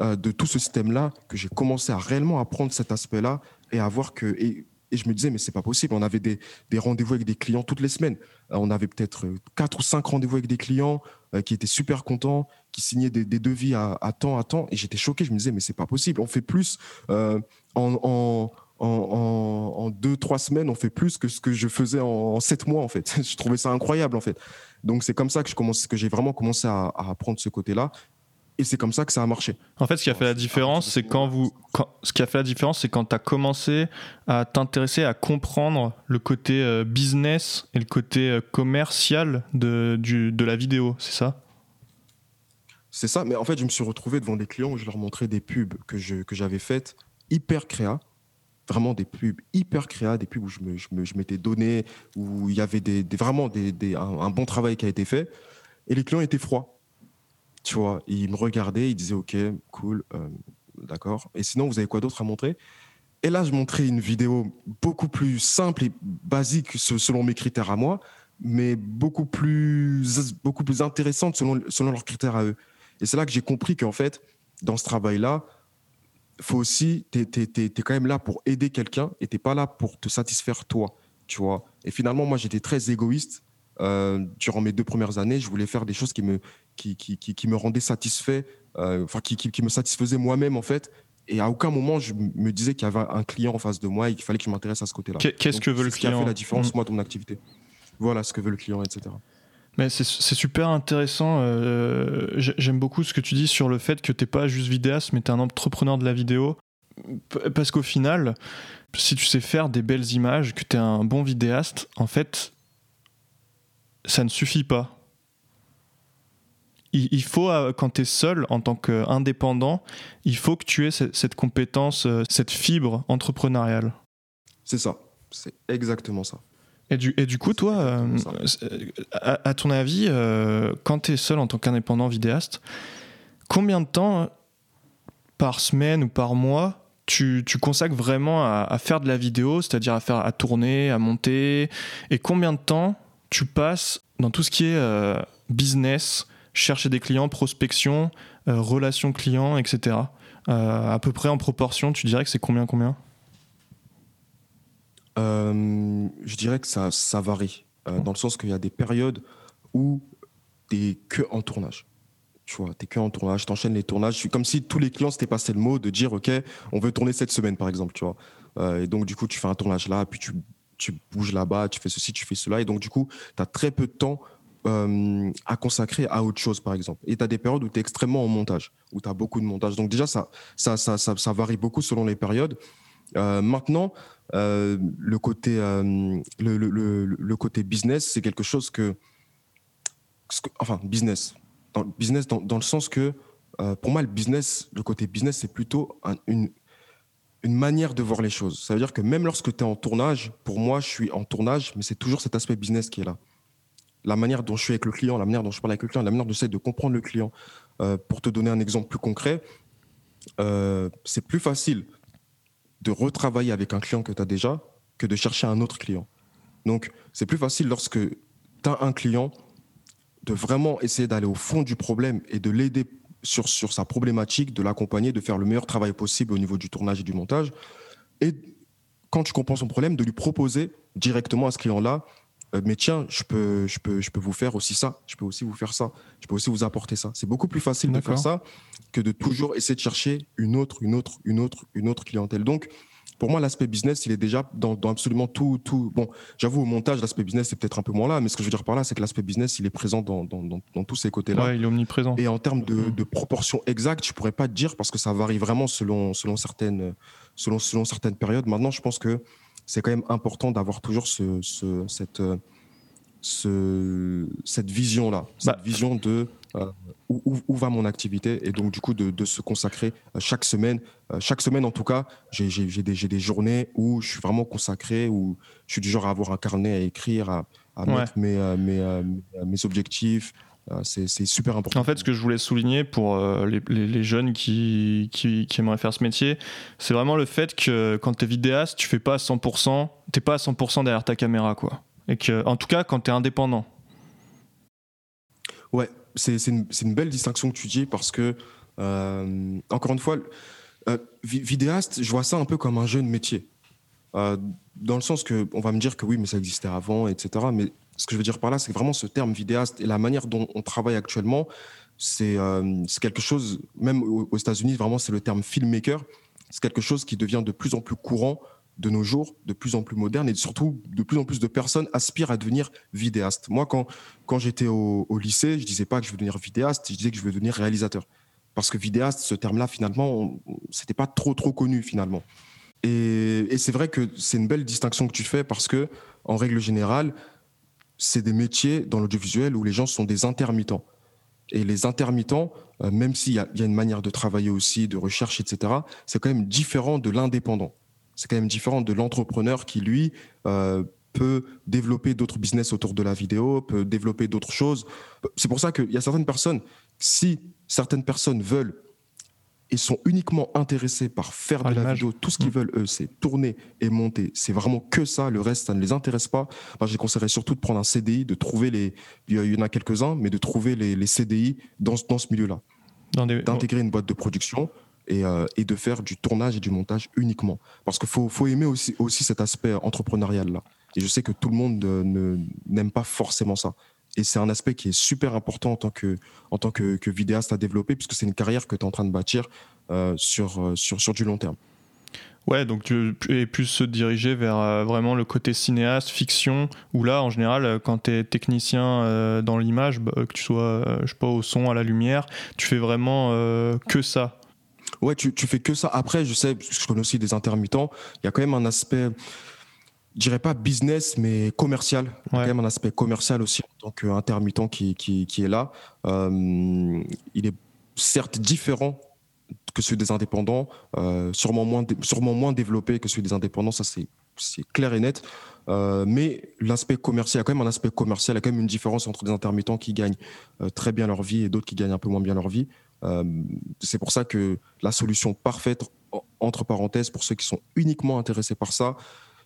euh, de tout ce système-là, que j'ai commencé à réellement apprendre cet aspect-là et à voir que. Et, je me disais, mais c'est pas possible. On avait des, rendez-vous avec des clients toutes les semaines. Euh, on avait peut-être quatre ou cinq rendez-vous avec des clients euh, qui étaient super contents, qui signaient des, devis à, temps, à temps. Et j'étais choqué. Je me disais, mais c'est pas possible. On fait plus en, deux, trois semaines, on fait plus que ce que je faisais en, sept mois, en fait. je trouvais ça incroyable, en fait. Donc, c'est comme ça que, je commence, que j'ai vraiment commencé à, apprendre ce côté-là. Et c'est comme ça que ça a marché. En fait, ce qui a fait la différence, c'est quand vous, ce qui a fait la différence, c'est quand tu as commencé à t'intéresser à comprendre le côté euh, business et le côté euh, commercial de, du, de la vidéo, c'est ça? C'est ça, mais en fait, je me suis retrouvé devant des clients où je leur montrais des pubs que, je, que j'avais faites hyper créa, vraiment des pubs hyper créa, des pubs où je, me, je, m'étais donné, où il y avait des, vraiment des, un, bon travail qui a été fait. Et les clients étaient froids. Tu vois, ils me regardaient, ils disaient OK, cool, euh, d'accord. Et sinon, vous avez quoi d'autre à montrer? Et là, je montrais une vidéo beaucoup plus simple et basique selon mes critères à moi, mais beaucoup plus, beaucoup plus intéressante selon, selon leurs critères à eux. Et c'est là que j'ai compris qu'en fait, dans ce travail-là, faut aussi, tu es, quand même là pour aider quelqu'un et tu pas là pour te satisfaire toi, tu vois. Et finalement, moi, j'étais très égoïste. Euh, durant mes deux premières années, je voulais faire des choses qui me, qui, qui, qui, me rendaient satisfait, euh, enfin, qui, qui, me satisfaisaient moi-même, en fait. Et à aucun moment, je me disais qu'il y avait un client en face de moi et qu'il fallait que je m'intéresse à ce côté-là. Qu'est-ce que veut le client Ce qui a fait la différence, mm. moi, de mon activité. Voilà ce que veut le client, etc. Mais c'est super intéressant. Euh, j'aime beaucoup ce que tu dis sur le fait que t'es pas juste vidéaste, mais tu es un entrepreneur de la vidéo. Parce qu'au final, si tu sais faire des belles images, que tu es un bon vidéaste, en fait, ça ne suffit pas. Il, faut, euh, quand tu es seul en tant qu'indépendant, il faut que tu aies cette compétence, euh, cette fibre entrepreneuriale. C'est ça, c'est exactement ça. Et du, et du coup, toi, euh, à, ton avis, euh, quand tu es seul en tant qu'indépendant vidéaste, combien de temps par semaine ou par mois tu, tu consacres vraiment à, faire de la vidéo, c'est-à-dire à faire à tourner, à monter, et combien de temps tu passes dans tout ce qui est euh, business, chercher des clients, prospection, relations clients, etc. à peu près en proportion, tu dirais que c'est combien combien? euh, je dirais que ça, varie, euh, dans le sens qu'il y a des périodes où tu es que en tournage. Tu vois, tu es que en tournage, tu enchaînes les tournages. Comme si tous les clients s'étaient passé le mot de dire, OK, on veut tourner cette semaine, par exemple, tu vois. Euh, et donc, du coup, tu fais un tournage là, puis tu, bouges là-bas, tu fais ceci, tu fais cela. Et donc, du coup, tu as très peu de temps à consacrer à autre chose, par exemple. Et tu as des périodes où tu es extrêmement en montage, où tu as beaucoup de montage. Donc déjà, ça varie beaucoup selon les périodes. Maintenant, euh, le, côté, euh, le, le, côté business, c'est quelque chose que, Enfin, business. Dans, business dans, dans le sens que, euh, pour moi, le business, le côté business, c'est plutôt une, une manière de voir les choses. Ça veut dire que même lorsque tu es en tournage, pour moi, je suis en tournage, mais c'est toujours cet aspect business qui est là. La manière dont je suis avec le client, la manière dont je parle avec le client, la manière dont j'essaie de comprendre le client. pour te donner un exemple plus concret, c'est plus facile de retravailler avec un client que tu as déjà que de chercher un autre client. Donc, c'est plus facile lorsque tu as un client de vraiment essayer d'aller au fond du problème et de l'aider sur, sur sa problématique, de l'accompagner, de faire le meilleur travail possible au niveau du tournage et du montage. Et quand tu comprends son problème, de lui proposer directement à ce client-là, mais tiens, je peux, je, peux, je peux vous faire aussi ça, je peux aussi vous faire ça, je peux aussi vous apporter ça. C'est beaucoup plus facile de faire ça que de toujours essayer de chercher une autre, une autre, une autre, une autre clientèle. Donc, pour moi, l'aspect business, il est déjà dans, absolument tout, tout. Bon, j'avoue, au montage, l'aspect business, c'est peut-être un peu moins là, mais ce que je veux dire par là, c'est que l'aspect business, il est présent dans, dans, dans, tous ces côtés-là. Ouais, il est omniprésent. Et en termes de, de proportion exacte, je pourrais pas te dire parce que ça varie vraiment selon, selon, certaines, selon, selon certaines périodes. Maintenant, je pense que c'est quand même important d'avoir toujours ce, ce, cette, ce, cette vision-là, cette bah, vision de euh, où, où, va mon activité et donc du coup de, de se consacrer euh, chaque semaine. Euh, chaque semaine en tout cas, j'ai des, des, journées où je suis vraiment consacré, où je suis du genre à avoir un carnet à écrire, à, à mettre mes, mes, mes, objectifs. C'est super important. En fait, ce que je voulais souligner pour les, les, jeunes qui, qui, qui, aimeraient faire ce métier, c'est vraiment le fait que quand tu es vidéaste, tu fais pas à 100%, t'es pas à 100% derrière ta caméra, quoi. Et que, en tout cas, quand tu es indépendant. Ouais, c'est une, belle distinction que tu dis parce que, euh, encore une fois, euh, vidéaste, je vois ça un peu comme un jeune métier. Euh, dans le sens que, on va me dire que oui, mais ça existait avant, etc. Mais ce que je veux dire par là, c'est vraiment ce terme vidéaste et la manière dont on travaille actuellement, c'est quelque chose, même aux, États-Unis, vraiment, c'est le terme filmmaker. C'est quelque chose qui devient de plus en plus courant de nos jours, de plus en plus moderne et surtout de plus en plus de personnes aspirent à devenir vidéaste. Moi, quand, quand j'étais au, lycée, je disais pas que je veux devenir vidéaste, je disais que je veux devenir réalisateur. Parce que vidéaste, ce terme-là, finalement, c'était pas trop trop connu finalement. Et, et c'est vrai que c'est une belle distinction que tu fais parce que, en règle générale, c'est des métiers dans l'audiovisuel où les gens sont des intermittents. Et les intermittents, euh, même s'il y, a une manière de travailler aussi, de recherche, etc., c'est quand même différent de l'indépendant. C'est quand même différent de l'entrepreneur qui, lui, euh, peut développer d'autres business autour de la vidéo, peut développer d'autres choses. C'est pour ça qu'il y a certaines personnes, si certaines personnes veulent et sont uniquement intéressés par faire de la vidéo, tout ce qu'ils mmh. veulent, eux, c'est tourner et monter. C'est vraiment que ça. Le reste, ça ne les intéresse pas. Moi, je conseillerais surtout de prendre un CDI, de trouver les. Il y en a quelques-uns, mais de trouver les, CDI dans, dans ce milieu-là. D'intégrer une boîte de production euh, et, de faire du tournage et du montage uniquement. Parce qu'il faut, faut, aimer aussi, aussi cet aspect entrepreneurial-là. Et je sais que tout le monde euh, n'aime pas forcément ça. Et c'est un aspect qui est super important en tant que, en tant que, que vidéaste à développer, puisque c'est une carrière que tu es en train de bâtir euh, sur, sur, sur du long terme. Ouais, donc tu es plus se diriger vers vraiment le côté cinéaste, fiction, où là, en général, quand tu es technicien dans l'image, bah, que tu sois, je sais pas, au son, à la lumière, tu fais vraiment que ça. Ouais, tu, tu fais que ça. Après, je sais, je connais aussi des intermittents, il y a quand même un aspect, je dirais pas business, mais commercial. Il y a quand même un aspect commercial aussi en tant qu'intermittent qui, qui, qui, est là. Euh, il est certes différent que celui des indépendants, euh, sûrement, moins sûrement moins développé que celui des indépendants, ça c'est clair et net. Euh, mais l'aspect commercial, il y a quand même un aspect commercial, il y a quand même une différence entre des intermittents qui gagnent très bien leur vie et d'autres qui gagnent un peu moins bien leur vie. C'est pour ça que la solution parfaite, entre parenthèses, pour ceux qui sont uniquement intéressés par ça,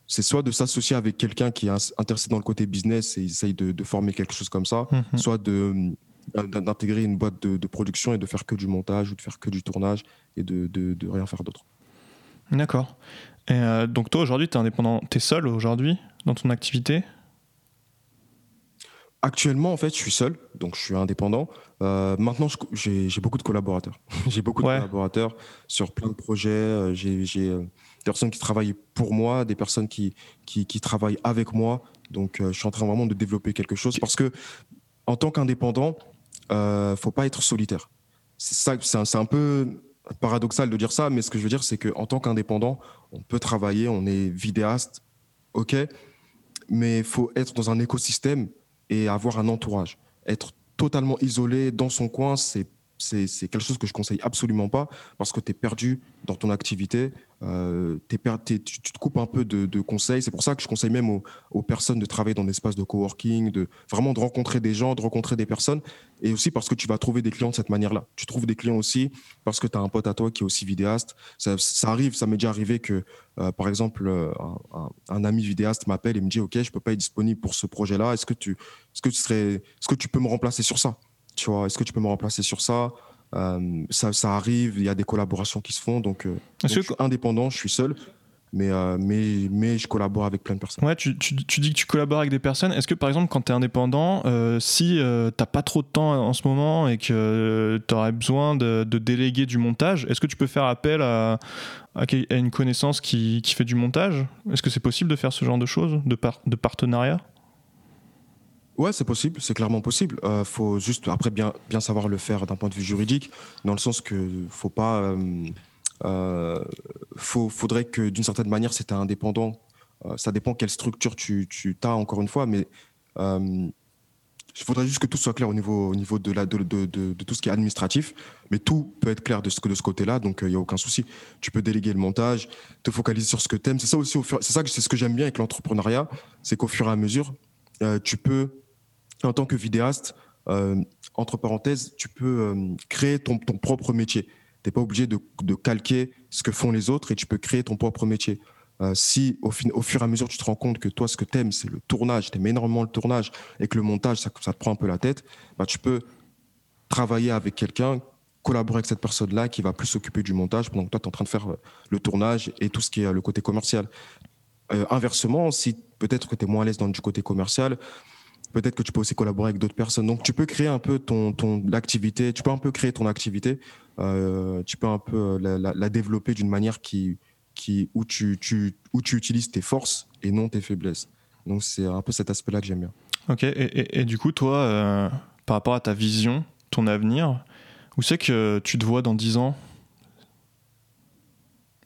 c'est soit de s'associer avec quelqu'un qui est intéressé dans le côté business et essaye de, former quelque chose comme ça, mhm. soit de d'intégrer une boîte de, production et de faire que du montage ou de faire que du tournage et de, de rien faire d'autre. D'accord. Euh, donc toi aujourd'hui, tu es indépendant, tu es seul aujourd'hui dans ton activité? Actuellement, en fait, je suis seul, donc je suis indépendant. Euh, maintenant, j'ai beaucoup de collaborateurs. j'ai beaucoup de collaborateurs sur plein de projets. Euh, j'ai des personnes qui travaillent pour moi, des personnes qui, qui, travaillent avec moi. Donc, je suis en train vraiment de développer quelque chose parce que, en tant qu'indépendant, ne faut pas être solitaire. C'est un peu paradoxal de dire ça, mais ce que je veux dire, c'est qu'en tant qu'indépendant, on peut travailler, on est vidéaste, ok, mais il faut être dans un écosystème et avoir un entourage. Être totalement isolé dans son coin, c'est c'est quelque chose que je conseille absolument pas parce que tu es perdu dans ton activité, euh, tu, te coupes un peu de, conseils. C'est pour ça que je conseille même aux, personnes de travailler dans des espaces de coworking, de vraiment de rencontrer des gens, de rencontrer des personnes et aussi parce que tu vas trouver des clients de cette manière-là. Tu trouves des clients aussi parce que tu as un pote à toi qui est aussi vidéaste. Ça, arrive, ça m'est déjà arrivé que, euh, par exemple, euh, un, ami vidéaste m'appelle et me dit Ok, je peux pas être disponible pour ce projet-là. Est-ce que, est-ce que, serais, est-ce que tu peux me remplacer sur ça? Tu vois, est-ce que tu peux me remplacer sur ça? Euh, ça, ça, arrive, il y a des collaborations qui se font. Donc, euh, je suis indépendant, je suis seul. Mais, euh, mais, mais je collabore avec plein de personnes. Ouais, tu, tu, tu dis que tu collabores avec des personnes. Est-ce que par exemple, quand tu es indépendant, si tu n'as pas trop de temps en ce moment et que tu aurais besoin de, de, déléguer du montage, est-ce que tu peux faire appel à, à, une connaissance qui, qui, fait du montage? Est-ce que c'est possible de faire ce genre de choses, de, par, de partenariat? Ouais, c'est possible, c'est clairement possible. Euh, faut juste après bien bien savoir le faire d'un point de vue juridique, dans le sens que faut pas, euh, euh faut, faudrait que d'une certaine manière, c'était indépendant. Euh, ça dépend quelle structure tu tu as encore une fois, mais euh, il faudrait juste que tout soit clair au niveau au niveau de la de, de, de, tout ce qui est administratif, mais tout peut être clair de ce de ce côté-là, donc il y a aucun souci. Tu peux déléguer le montage, te focaliser sur ce que t'aimes. C'est ça aussi, c'est ça que c'est ce que j'aime bien avec l'entrepreneuriat, c'est qu'au fur et à mesure, tu peux en tant que vidéaste, euh, entre parenthèses, tu peux euh, créer ton, propre métier. Tu n'es pas obligé de, calquer ce que font les autres et tu peux créer ton propre métier. Euh, si au, fur et à mesure tu te rends compte que toi ce que tu aimes c'est le tournage, tu aimes énormément le tournage et que le montage ça, ça, te prend un peu la tête, bah, tu peux travailler avec quelqu'un, collaborer avec cette personne-là qui va plus s'occuper du montage pendant que toi, tu es en train de faire le tournage et tout ce qui est le côté commercial. inversement, si peut-être que tu es moins à l'aise dans du côté commercial, peut-être que tu peux aussi collaborer avec d'autres personnes. Donc, tu peux créer un peu ton, ton activité, tu peux un peu créer ton activité, euh, tu peux un peu la, la, développer d'une manière qui, qui, où, tu, tu, où tu utilises tes forces et non tes faiblesses. Donc, c'est un peu cet aspect-là que j'aime bien. Ok, et, et, et, du coup, toi, euh, par rapport à ta vision, ton avenir, où c'est que tu te vois dans 10 ans?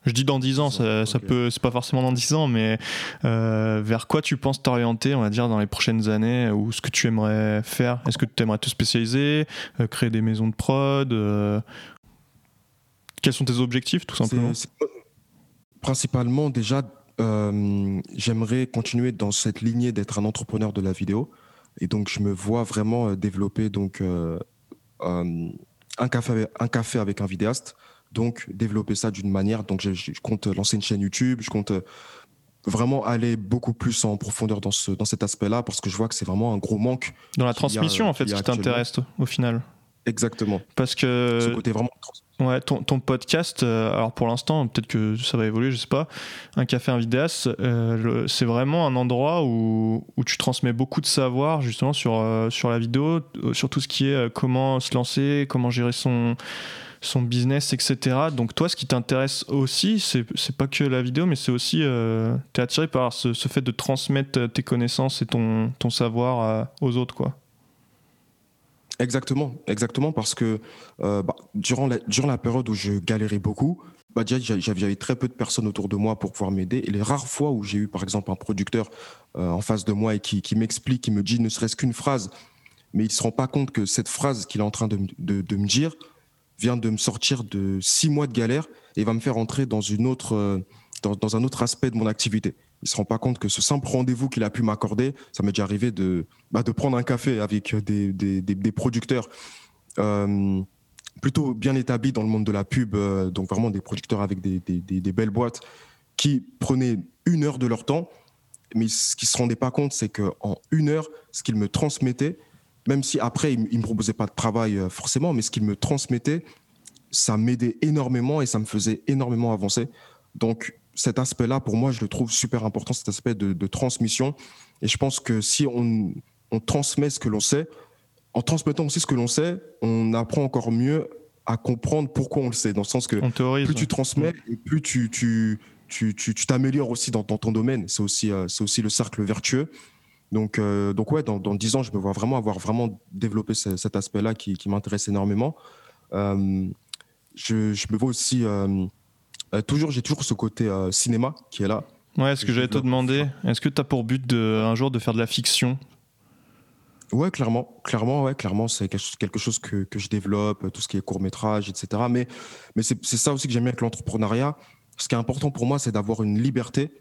Je dis dans 10 ans, ça, peut, c'est pas forcément dans 10 ans, mais euh, vers quoi tu penses t'orienter, on va dire, dans les prochaines années, ou ce que tu aimerais faire? Est-ce que tu aimerais te spécialiser, euh, créer des maisons de prod euh, Quels sont tes objectifs, tout simplement? Principalement, déjà, j'aimerais continuer dans cette lignée d'être un entrepreneur de la vidéo, et donc je me vois vraiment développer donc un café, un café avec un vidéaste donc développer ça d'une manière. Donc je, compte lancer une chaîne YouTube, je compte euh, vraiment aller beaucoup plus en profondeur dans, ce, dans cet aspect-là parce que je vois que c'est vraiment un gros manque. Dans la transmission, en fait, ce qui t'intéresse au final. Exactement. Parce que. Ce côté vraiment. Ouais, ton, ton podcast, euh, alors pour l'instant, peut-être que ça va évoluer, je sais pas. Un café, un vidéaste, euh, c'est vraiment un endroit où, où, tu transmets beaucoup de savoir justement sur, sur la vidéo, sur tout ce qui est comment se lancer, comment gérer son son business, etc. Donc toi, ce qui t'intéresse aussi, c'est pas que la vidéo, mais c'est aussi, euh, tu es attiré par ce, fait de transmettre tes connaissances et ton, savoir euh, aux autres, quoi. Exactement, exactement, parce que euh, bah, durant, la, période où je galérais beaucoup, bah, j'avais très peu de personnes autour de moi pour pouvoir m'aider. Et les rares fois où j'ai eu, par exemple, un producteur en face de moi et qui, m'explique, qui me dit ne serait-ce qu'une phrase, mais il ne se rend pas compte que cette phrase qu'il est en train de me dire, vient de me sortir de six mois de galère et va me faire entrer dans, une autre, euh, dans, un autre aspect de mon activité. Il ne se rend pas compte que ce simple rendez-vous qu'il a pu m'accorder, ça m'est déjà arrivé de, bah, de prendre un café avec des, des, des, producteurs euh, plutôt bien établis dans le monde de la pub, euh, donc vraiment des producteurs avec des, belles boîtes, qui prenaient une heure de leur temps, mais ce qu'ils ne se rendaient pas compte, c'est qu'en une heure, ce qu'ils me transmettaient, même si après, il ne me proposait pas de travail euh, forcément, mais ce qu'il me transmettait, ça m'aidait énormément et ça me faisait énormément avancer. Donc, cet aspect-là, pour moi, je le trouve super important, cet aspect de, transmission. Et je pense que si on, transmet ce que l'on sait, en transmettant aussi ce que l'on sait, on apprend encore mieux à comprendre pourquoi on le sait. Dans le sens que plus tu transmets et plus tu, tu, tu, t'améliores aussi dans, ton domaine. C'est aussi, euh, c'est aussi le cercle vertueux. Donc, euh, donc ouais, dans, dans 10 ans, je me vois vraiment avoir vraiment développé cet aspect-là qui, qui m'intéresse énormément. Euh, je, je, me vois aussi euh, toujours, j'ai toujours ce côté cinéma qui est là. Ouais, est-ce que j'allais te demander, est-ce que tu as pour but de, un jour de faire de la fiction? Ouais, clairement, clairement, ouais, clairement, c'est quelque chose que, que, je développe, tout ce qui est court métrage, etc. Mais, mais c'est ça aussi que j'aime bien avec l'entrepreneuriat. Ce qui est important pour moi, c'est d'avoir une liberté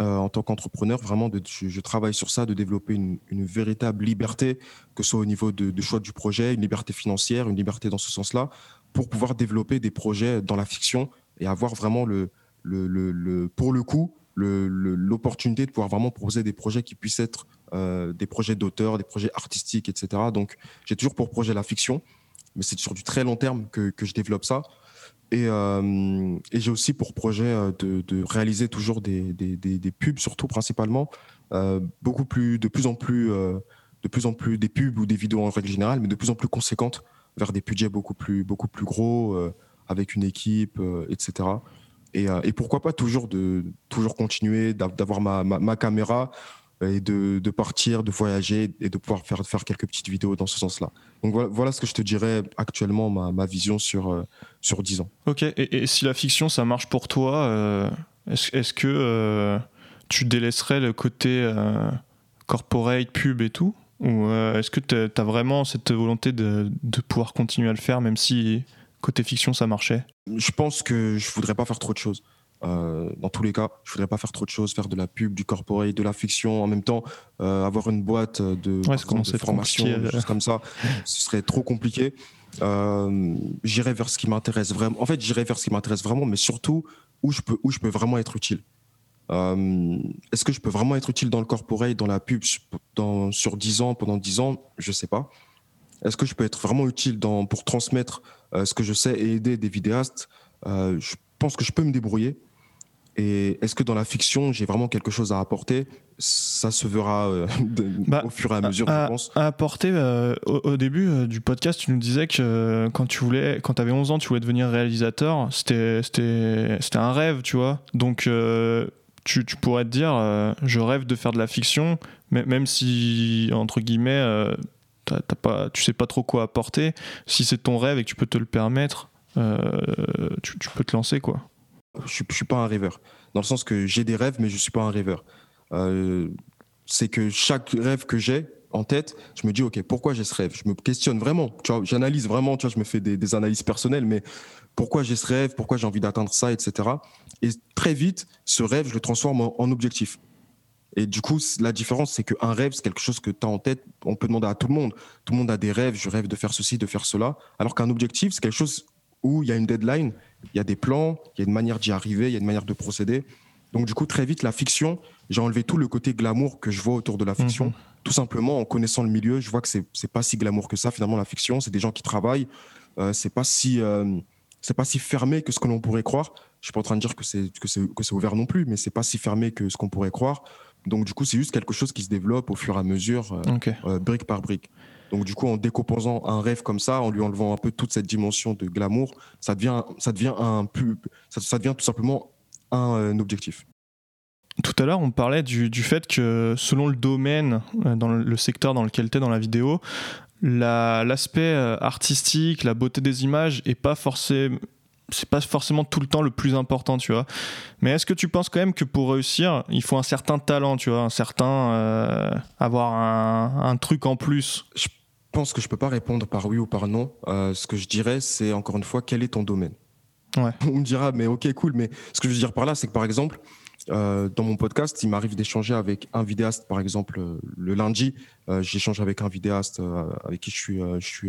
euh, en tant qu'entrepreneur, vraiment, je, travaille sur ça, de développer une, véritable liberté, que ce soit au niveau de, choix du projet, une liberté financière, une liberté dans ce sens-là, pour pouvoir développer des projets dans la fiction et avoir vraiment le, pour le coup, l'opportunité de pouvoir vraiment proposer des projets qui puissent être euh, des projets d'auteur, des projets artistiques, etc. Donc, j'ai toujours pour projet la fiction, mais c'est sur du très long terme que, que je développe ça. Et, euh, et j'ai aussi pour projet euh, de, réaliser toujours des, pubs, surtout principalement, euh, beaucoup plus, de plus en plus, de plus en plus des pubs ou des vidéos en règle générale, mais de plus en plus conséquentes vers des budgets beaucoup plus, beaucoup plus gros, avec une équipe, etc. Et, pourquoi pas toujours de toujours continuer d'avoir ma, caméra et de, de, partir, de voyager et de pouvoir faire, faire quelques petites vidéos dans ce sens-là. Donc voilà, voilà, ce que je te dirais actuellement, ma, ma vision sur, euh, sur 10 ans. Ok, et, et, si la fiction, ça marche pour toi, euh, est-ce est que euh, tu délaisserais le côté corporate, pub et tout? Ou est-ce que tu as vraiment cette volonté de, de pouvoir continuer à le faire, même si côté fiction, ça marchait? Je pense que je voudrais pas faire trop de choses. Euh, dans tous les cas, je voudrais pas faire trop de choses, faire de la pub, du corporate, de la fiction, en même temps euh, avoir une boîte de, formation, des choses comme ça, ce serait trop compliqué. Euh, j'irai vers ce qui m'intéresse vraiment. En fait, j'irai vers ce qui m'intéresse vraiment, mais surtout où je peux, où je peux vraiment être utile. Est-ce que je peux vraiment être utile dans le corporate, dans la pub, dans, sur 10 ans, pendant 10 ans? Je sais pas. est-ce que je peux être vraiment utile dans, pour transmettre ce que je sais et aider des vidéastes? Je pense que je peux me débrouiller. Et est-ce que dans la fiction, j'ai vraiment quelque chose à apporter? Ça se verra euh, bah, au fur et à mesure, je pense. À apporter, euh, au, début euh, du podcast, tu nous disais que quand tu voulais, quand avais 11 ans, tu voulais devenir réalisateur. C'était, un rêve, tu vois. Donc, tu, tu, pourrais te dire, je rêve de faire de la fiction, mais même si, entre guillemets, t'as, pas, tu sais pas trop quoi apporter, si c'est ton rêve et que tu peux te le permettre, tu, tu peux te lancer, quoi je ne suis pas un rêveur. Dans le sens que j'ai des rêves, mais je ne suis pas un rêveur. Euh, c'est que chaque rêve que j'ai en tête, je me dis, OK, pourquoi j'ai ce rêve? Je me questionne vraiment. J'analyse vraiment, je me fais des, analyses personnelles, mais pourquoi j'ai ce rêve? Pourquoi j'ai envie d'atteindre ça, etc. Et très vite, ce rêve, je le transforme en, objectif. Et du coup, la différence, c'est qu'un rêve, c'est quelque chose que tu as en tête. On peut demander à tout le monde. Tout le monde a des rêves. Je rêve de faire ceci, de faire cela. Alors qu'un objectif, c'est quelque chose où il y a une deadline, il y a des plans, il y a une manière d'y arriver, il y a une manière de procéder. Donc du coup, très vite, la fiction, j'ai enlevé tout le côté glamour que je vois autour de la fiction. Mhm. Tout simplement, en connaissant le milieu, je vois que c'est n'est pas si glamour que ça. Finalement, la fiction, c'est des gens qui travaillent. Euh, c'est pas si euh, c'est pas si fermé que ce que l'on pourrait croire. Je suis pas en train de dire que c'est que c'est que c'est ouvert non plus, mais c'est pas si fermé que ce qu'on pourrait croire. Donc du coup, c'est juste quelque chose qui se développe au fur et à mesure, euh, euh, brique par brique. Donc du coup, en décomposant un rêve comme ça, en lui enlevant un peu toute cette dimension de glamour, ça devient, ça devient, un plus, ça, devient tout simplement un, objectif. Tout à l'heure, on parlait du, du, fait que selon le domaine, euh, dans le secteur dans lequel tu es dans la vidéo, l'aspect euh, artistique, la beauté des images est pas forcément c'est pas forcément tout le temps le plus important, tu vois. Mais est-ce que tu penses quand même que pour réussir, il faut un certain talent, tu vois, un certain euh, avoir un, un, truc en plus? Je pense que je peux pas répondre par oui ou par non. Euh, ce que je dirais, c'est encore une fois, quel est ton domaine? Ouais. On me dira, mais ok, cool. Mais ce que je veux dire par là, c'est que par exemple, euh, dans mon podcast, il m'arrive d'échanger avec un vidéaste, par exemple, le lundi, j'échange avec un vidéaste avec qui je suis, je suis,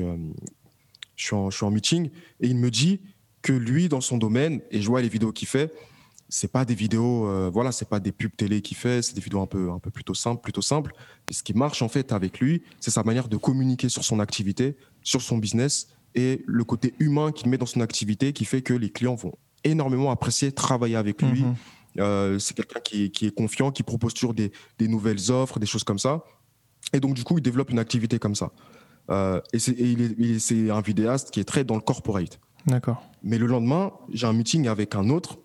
je suis, en, je suis en meeting, et il me dit que lui, dans son domaine, et je vois les vidéos qu'il fait, c'est pas des vidéos, euh, voilà, c'est pas des pubs télé qu'il fait, c'est des vidéos un peu, un peu plutôt simples, plutôt simples. Et ce qui marche en fait avec lui, c'est sa manière de communiquer sur son activité, sur son business et le côté humain qu'il met dans son activité qui fait que les clients vont énormément apprécier travailler avec lui. Mhm. Euh, c'est quelqu'un qui, qui, est confiant, qui propose toujours des, des, nouvelles offres, des choses comme ça. Et donc, du coup, il développe une activité comme ça. Euh, et c'est un vidéaste qui est très dans le corporate. D'accord. Mais le lendemain, j'ai un meeting avec un autre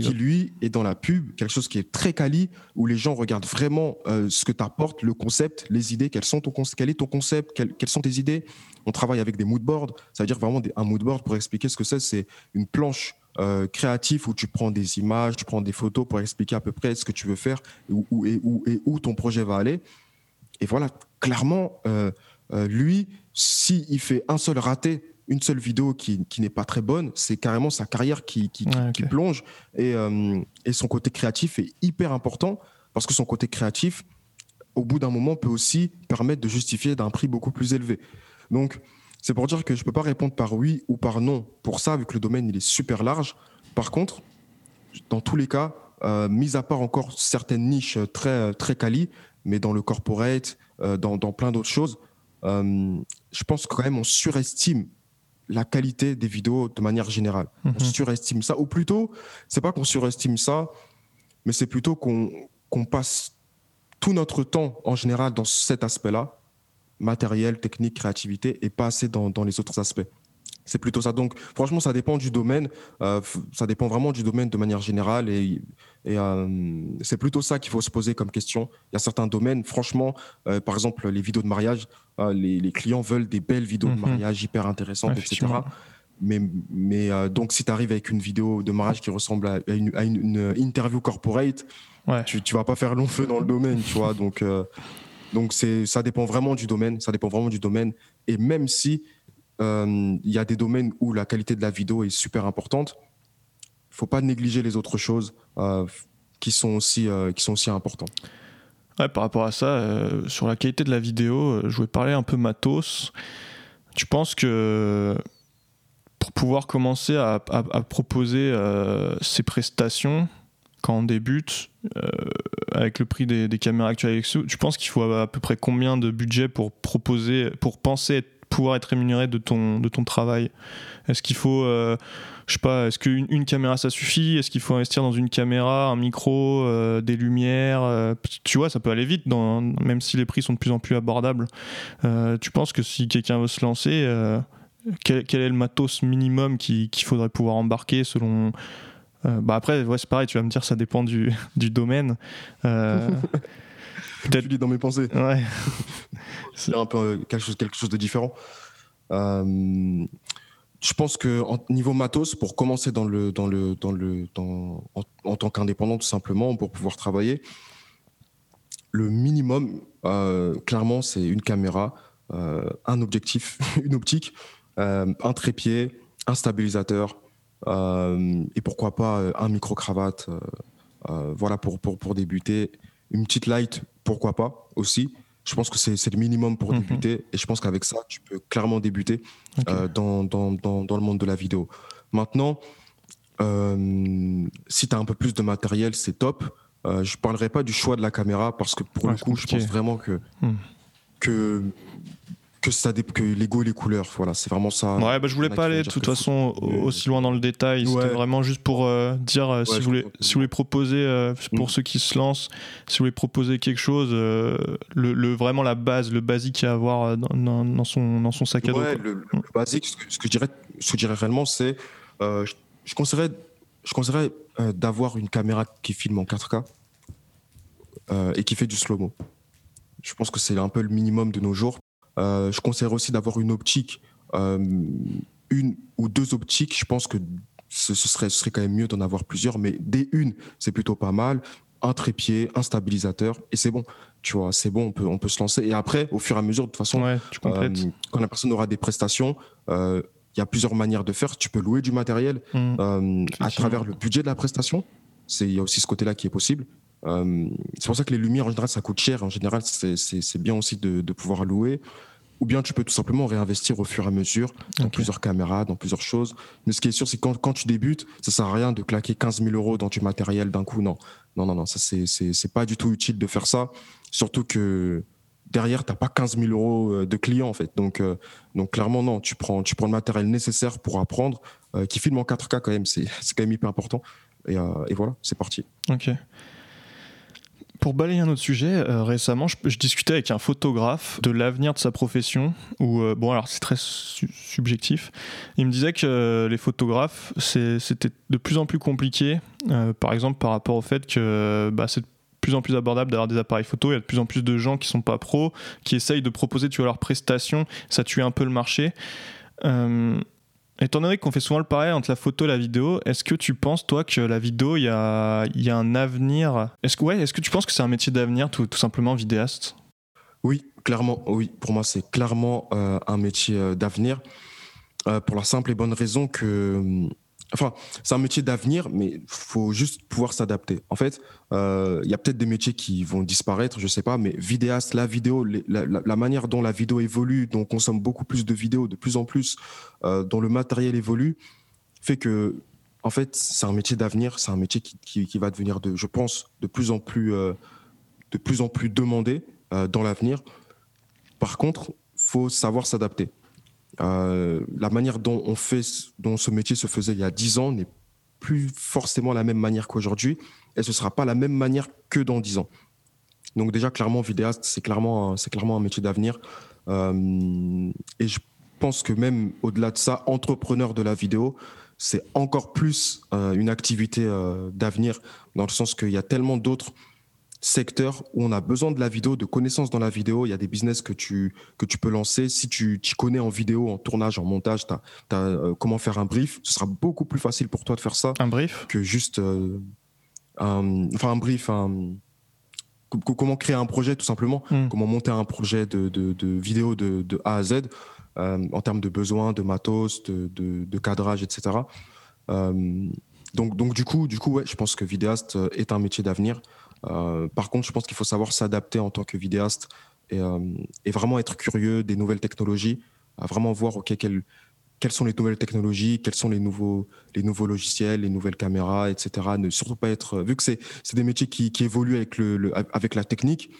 qui lui est dans la pub, quelque chose qui est très quali, où les gens regardent vraiment euh, ce que tu apportes, le concept, les idées, quels sont ton, quel est ton concept, quelles, sont tes idées. On travaille avec des moodboards, ça veut dire vraiment des, un moodboard pour expliquer ce que c'est, c'est une planche euh, créative où tu prends des images, tu prends des photos pour expliquer à peu près ce que tu veux faire et où, et où, et où ton projet va aller. Et voilà, clairement, euh, lui, s'il fait un seul raté une seule vidéo qui, qui n'est pas très bonne, c'est carrément sa carrière qui, qui, qui plonge. Et, euh, et, son côté créatif est hyper important parce que son côté créatif, au bout d'un moment, peut aussi permettre de justifier d'un prix beaucoup plus élevé. Donc, c'est pour dire que je ne peux pas répondre par oui ou par non pour ça, vu que le domaine il est super large. Par contre, dans tous les cas, euh, mis à part encore certaines niches très, très quali, mais dans le corporate, euh, dans, dans, plein d'autres choses, je pense quand même on surestime la qualité des vidéos de manière générale. On mhm. surestime ça, ou plutôt, c'est pas qu'on surestime ça, mais c'est plutôt qu'on passe tout notre temps en général dans cet aspect-là, matériel, technique, créativité, et pas assez dans les autres aspects. C'est plutôt ça. Donc, franchement, ça dépend du domaine. Euh, ça dépend vraiment du domaine de manière générale. Et, euh, c'est plutôt ça qu'il faut se poser comme question. Il y a certains domaines, franchement, euh, par exemple, les vidéos de mariage, les, clients veulent des belles vidéos de mhm. mariage hyper intéressantes, etc. Mais, mais donc, si tu arrives avec une vidéo de mariage qui ressemble à une, interview corporate, tu, tu vas pas faire long feu dans le domaine, tu vois. Donc, donc ça dépend vraiment du domaine. Ça dépend vraiment du domaine. Et même si euh, il y a des domaines où la qualité de la vidéo est super importante. Il ne faut pas négliger les autres choses euh, qui, sont aussi, euh, qui sont aussi importantes. Ouais, par rapport à ça, sur la qualité de la vidéo, je voulais parler un peu matos. Tu penses que pour pouvoir commencer à, proposer ces prestations, quand on débute, avec le prix des, des caméras actuelles, tu penses qu'il faut à peu près combien de budget pour proposer, pour penser être pouvoir être rémunéré de ton, de ton travail? Est-ce qu'il faut, euh, je sais pas, est-ce qu'une une caméra ça suffit? Est-ce qu'il faut investir dans une caméra, un micro, euh, des lumières euh, Tu vois, ça peut aller vite, même si les prix sont de plus en plus abordables. tu penses que si quelqu'un veut se lancer, quel, quel, est le matos minimum qu'il faudrait pouvoir embarquer selon bah après, ouais, c'est pareil, tu vas me dire, ça dépend du, du domaine. Peut-être lis dans mes pensées. Ouais. c'est un peu euh, quelque chose, quelque chose de différent. Euh, je pense que en, niveau matos, pour commencer dans le, dans le, dans le, dans, en, tant qu'indépendant tout simplement, pour pouvoir travailler, le minimum, euh, clairement, c'est une caméra, un objectif, une optique, un trépied, un stabilisateur, et pourquoi pas un micro cravate. voilà pour, pour, pour débuter une petite light, pourquoi pas aussi. Je pense que c'est le minimum pour mhm. débuter. Et je pense qu'avec ça, tu peux clairement débuter euh, dans, dans, dans, dans, le monde de la vidéo. Maintenant, euh, si tu as un peu plus de matériel, c'est top. Euh, je ne parlerai pas du choix de la caméra parce que pour le coup, je pense vraiment que, hmm. que que ça que l'ego et les couleurs voilà c'est vraiment ça. Ouais bah je voulais pas aller de toute façon aussi loin dans le détail. C'était vraiment juste pour euh, dire euh, si vous voulez si vous voulez proposer euh, pour mm. ceux qui se lancent si vous voulez proposer quelque chose le, vraiment la base le basique à avoir dans, dans, son dans son sac à dos le, le, basique ce que, ce que, je dirais ce que je dirais réellement c'est je, je conseillerais je conseillerais d'avoir une caméra qui filme en 4K et qui fait du slow-mo. Je pense que c'est un peu le minimum de nos jours euh, je conseillerais aussi d'avoir une optique, euh, une ou deux optiques. Je pense que ce, serait, ce serait quand même mieux d'en avoir plusieurs, mais des une, c'est plutôt pas mal. Un trépied, un stabilisateur, et c'est bon. Tu vois, c'est bon, on peut, on peut se lancer. Et après, au fur et à mesure, de toute façon, euh, quand la personne aura des prestations, il y a plusieurs manières de faire. Tu peux louer du matériel mmh. à travers le budget de la prestation. Il y a aussi ce côté-là qui est possible. C'est pour ça que les lumières, en général, ça coûte cher. En général, c'est bien aussi de, de, pouvoir louer ou bien tu peux tout simplement réinvestir au fur et à mesure dans plusieurs caméras, dans plusieurs choses. Mais ce qui est sûr, c'est quand, quand tu débutes, ça sert à rien de claquer 15 000 euros dans du matériel d'un coup. Non, non, non, non, ça c'est pas du tout utile de faire ça. Surtout que derrière, t'as pas 15 000 euros euh, de clients en fait. Donc euh, donc clairement non, tu prends tu prends le matériel nécessaire pour apprendre, euh, qui filme en 4K quand même, c'est c'est quand même hyper important. Et, et voilà, c'est parti. Ok. Pour balayer un autre sujet, euh, récemment, je, discutais avec un photographe de l'avenir de sa profession. Où, euh, bon, alors c'est très subjectif. Il me disait que euh, les photographes, c'était de plus en plus compliqué. par exemple, par rapport au fait que bah, c'est de plus en plus abordable d'avoir des appareils photo. Il y a de plus en plus de gens qui sont pas pros, qui essayent de proposer tu leurs prestations. Ça tue un peu le marché. Étant donné qu'on fait souvent le pareil entre la photo et la vidéo, est-ce que tu penses, toi, que la vidéo, il y a, y a, un avenir? Est-ce que, ouais, est que tu penses que c'est un métier d'avenir, tout, simplement, vidéaste? Oui, clairement, oui. Pour moi, c'est clairement euh, un métier euh, d'avenir. Euh, pour la simple et bonne raison que hum, Enfin, c'est un métier d'avenir, mais faut juste pouvoir s'adapter. En fait, euh, il y a peut-être des métiers qui vont disparaître, je sais pas, mais vidéaste, la vidéo, la, manière dont la vidéo évolue, dont on consomme beaucoup plus de vidéos, de plus en plus, euh, dont le matériel évolue, fait que, en fait, c'est un métier d'avenir, c'est un métier qui, va devenir, de, je pense, de plus en plus, euh, de plus en plus demandé dans l'avenir. Par contre, faut savoir s'adapter. Euh, la manière dont on fait, dont ce métier se faisait il y a dix ans n'est plus forcément la même manière qu'aujourd'hui, et ce sera pas la même manière que dans dix ans. Donc déjà clairement vidéaste, c'est clairement c'est clairement un métier d'avenir, euh, et je pense que même au-delà de ça, entrepreneur de la vidéo, c'est encore plus euh, une activité d'avenir dans le sens qu'il y a tellement d'autres secteur où on a besoin de la vidéo, de connaissances dans la vidéo. Il y a des business que tu, que tu peux lancer. Si tu t'y connais en vidéo, en tournage, en montage, tu as, euh, comment faire un brief, ce sera beaucoup plus facile pour toi de faire ça. Un brief? Que juste. Euh, un, enfin, un brief, comment créer un projet tout simplement, hmm. comment monter un projet de, de, vidéo de, de, A à Z euh, en termes de besoins, de matos, de, de cadrage, etc. donc, donc du coup, du coup, ouais, je pense que vidéaste est un métier d'avenir. Euh, par contre, je pense qu'il faut savoir s'adapter en tant que vidéaste et, euh, vraiment être curieux des nouvelles technologies, à vraiment voir quelles, sont les nouvelles technologies, quels sont les nouveaux, logiciels, les nouvelles caméras, etc. Ne surtout pas être, vu que c'est des métiers qui, évoluent avec, la technique,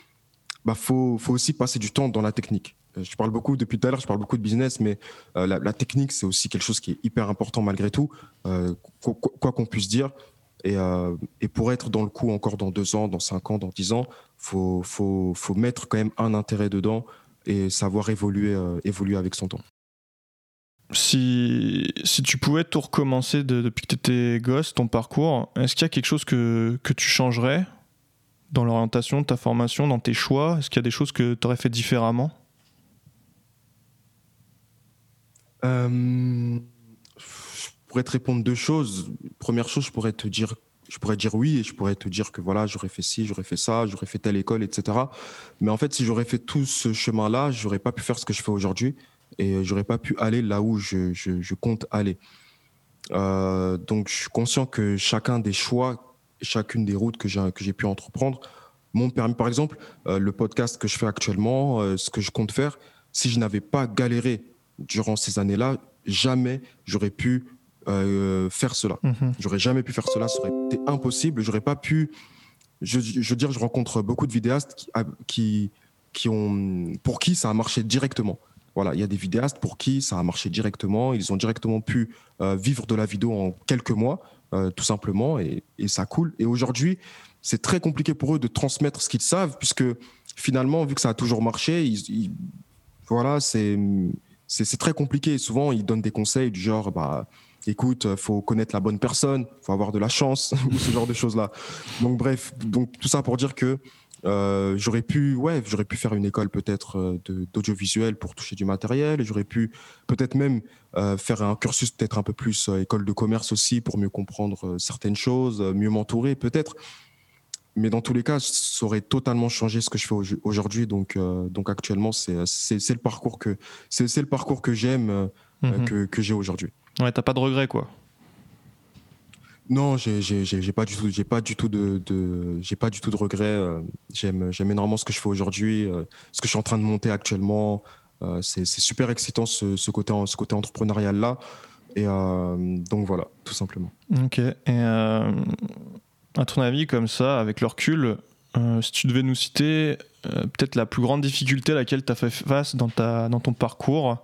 bah faut, aussi passer du temps dans la technique. Je parle beaucoup depuis tout à l'heure, je parle beaucoup de business, mais la, technique, c'est aussi quelque chose qui est hyper important malgré tout, quoi qu'on puisse dire. Et, et, pour être dans le coup encore dans deux ans, dans cinq ans, dans dix ans, faut, faut, faut mettre quand même un intérêt dedans et savoir évoluer, évoluer avec son temps. Si, si tu pouvais tout recommencer depuis que tu étais gosse, ton parcours, est-ce qu'il y a quelque chose que, que tu changerais dans l'orientation de ta formation, dans tes choix? Est-ce qu'il y a des choses que tu aurais fait différemment? Euh, pourrais te répondre deux choses. Première chose, je pourrais te dire, je pourrais dire oui et je pourrais te dire que voilà, j'aurais fait ci, j'aurais fait ça, j'aurais fait telle école, etc. Mais en fait, si j'aurais fait tout ce chemin-là, j'aurais pas pu faire ce que je fais aujourd'hui et euh, j'aurais pas pu aller là où je, compte aller. Euh, donc, je suis conscient que chacun des choix, chacune des routes que j'ai pu entreprendre m'ont permis, par exemple, euh, le podcast que je fais actuellement, ce que je compte faire. Si je n'avais pas galéré durant ces années-là, jamais j'aurais pu faire cela. Mm-hmm. J'aurais jamais pu faire cela. Ça aurait été impossible. J'aurais pas pu. Je, je, veux dire, je rencontre beaucoup de vidéastes qui, qui, qui ont, pour qui ça a marché directement. Voilà, il y a des vidéastes pour qui ça a marché directement. Ils ont directement pu euh, vivre de la vidéo en quelques mois, euh, tout simplement, et, ça coule. Et aujourd'hui, c'est très compliqué pour eux de transmettre ce qu'ils savent, puisque finalement, vu que ça a toujours marché, voilà, c'est c'est très compliqué. souvent, ils donnent des conseils du genre, bah, écoute, faut connaître la bonne personne, faut avoir de la chance, ou ce genre de choses-là. Donc, bref, donc tout ça pour dire que euh, j'aurais pu, ouais, j'aurais pu faire une école peut-être euh, d'audiovisuel pour toucher du matériel. J'aurais pu peut-être même euh, faire un cursus peut-être un peu plus école de commerce aussi pour mieux comprendre certaines choses, mieux m'entourer peut-être. Mais dans tous les cas, ça aurait totalement changé ce que je fais aujourd'hui. Donc, donc actuellement, c'est le parcours que c'est le parcours que j'aime, mhm. que, que j'ai aujourd'hui. Ouais, t'as pas de regrets quoi. Non, j'ai pas du tout, j'ai pas du tout de, de j'ai pas du tout de regrets. Euh, j'aime, j'aime énormément ce que je fais aujourd'hui, euh, ce que je suis en train de monter actuellement. Euh, c'est super excitant ce, ce, côté, ce côté entrepreneurial là. Et donc voilà, tout simplement. Ok. Et à ton avis, comme ça, avec le recul, si tu devais nous citer peut-être la plus grande difficulté à laquelle tu as fait face dans, ta, dans ton parcours,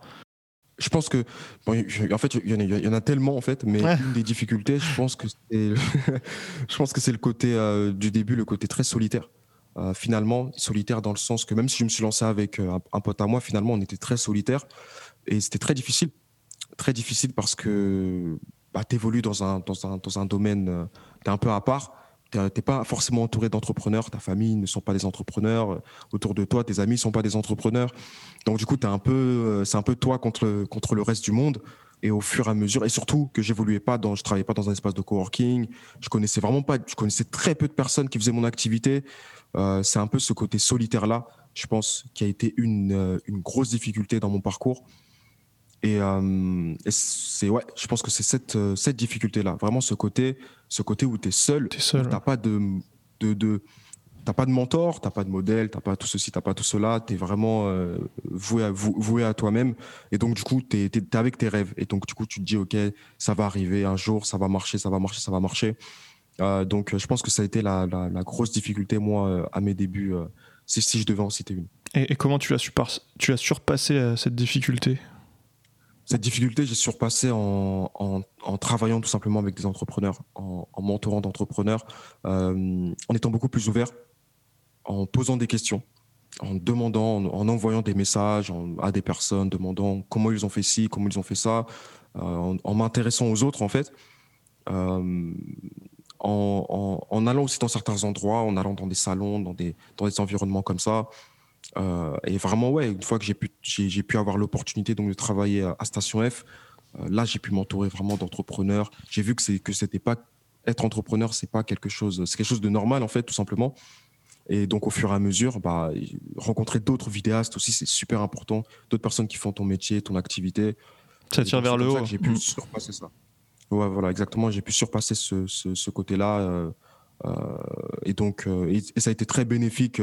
je pense que, en fait, il y, en a tellement en fait, mais une des difficultés, je pense que c'est, je pense que c'est le côté euh, du début, le côté très solitaire. Euh, finalement, solitaire dans le sens que même si je me suis lancé avec euh, un, pote à moi, finalement, on était très solitaire et c'était très difficile, très difficile parce que bah, tu évolues dans un, dans un, dans un domaine, tu es un peu à part tu n'es pas forcément entouré d'entrepreneurs, ta famille ne sont pas des entrepreneurs, autour de toi, tes amis ne sont pas des entrepreneurs. Donc du coup, un peu, euh, c'est un peu toi contre, contre le reste du monde. Et au fur et à mesure, et surtout que j'évoluais pas dans, je travaillais pas dans un espace de coworking, je connaissais vraiment pas, je connaissais très peu de personnes qui faisaient mon activité. Euh, c'est un peu ce côté solitaire là, je pense, qui a été une, euh, une grosse difficulté dans mon parcours. Et, euh, et c'est ouais, je pense que c'est cette, euh, cette difficulté-là, vraiment ce côté, ce côté où tu es seul, tu t'as pas de, de, de t'as pas de mentor, t'as pas de modèle, t'as pas tout ceci, t'as pas tout cela, tu es vraiment euh, voué à, voué à toi-même. Et donc du coup, tu es, avec tes rêves. Et donc du coup, tu te dis ok, ça va arriver un jour, ça va marcher, ça va marcher, ça va marcher. Euh, donc je pense que ça a été la, la, la grosse difficulté moi à mes débuts, si, si je devais en citer une. Et, et comment tu as, tu as surpassé cette difficulté? Cette difficulté, j'ai surpassé en, travaillant tout simplement avec des entrepreneurs, en, en mentorant d'entrepreneurs, euh, en étant beaucoup plus ouvert, en posant des questions, en demandant, en, envoyant des messages à des personnes, demandant comment ils ont fait ci, comment ils ont fait ça, euh, en, m'intéressant aux autres en fait, euh, en, allant aussi dans certains endroits, en allant dans des salons, dans des environnements comme ça, euh, et vraiment, ouais, une fois que j'ai pu, j'ai, pu avoir l'opportunité donc de travailler à, Station F, euh, là, j'ai pu m'entourer vraiment d'entrepreneurs. J'ai vu que c'est que c'était pas être entrepreneur, c'est pas quelque chose, c'est quelque chose de normal en fait, tout simplement. Et donc, au fur et à mesure, bah, rencontrer d'autres vidéastes aussi, c'est super important. D'autres personnes qui font ton métier, ton activité. Ça tire vers le haut. J'ai pu mm. surpasser ça. Ouais, voilà, exactement. J'ai pu surpasser ce, ce, côté-là. Euh, et donc, et, ça a été très bénéfique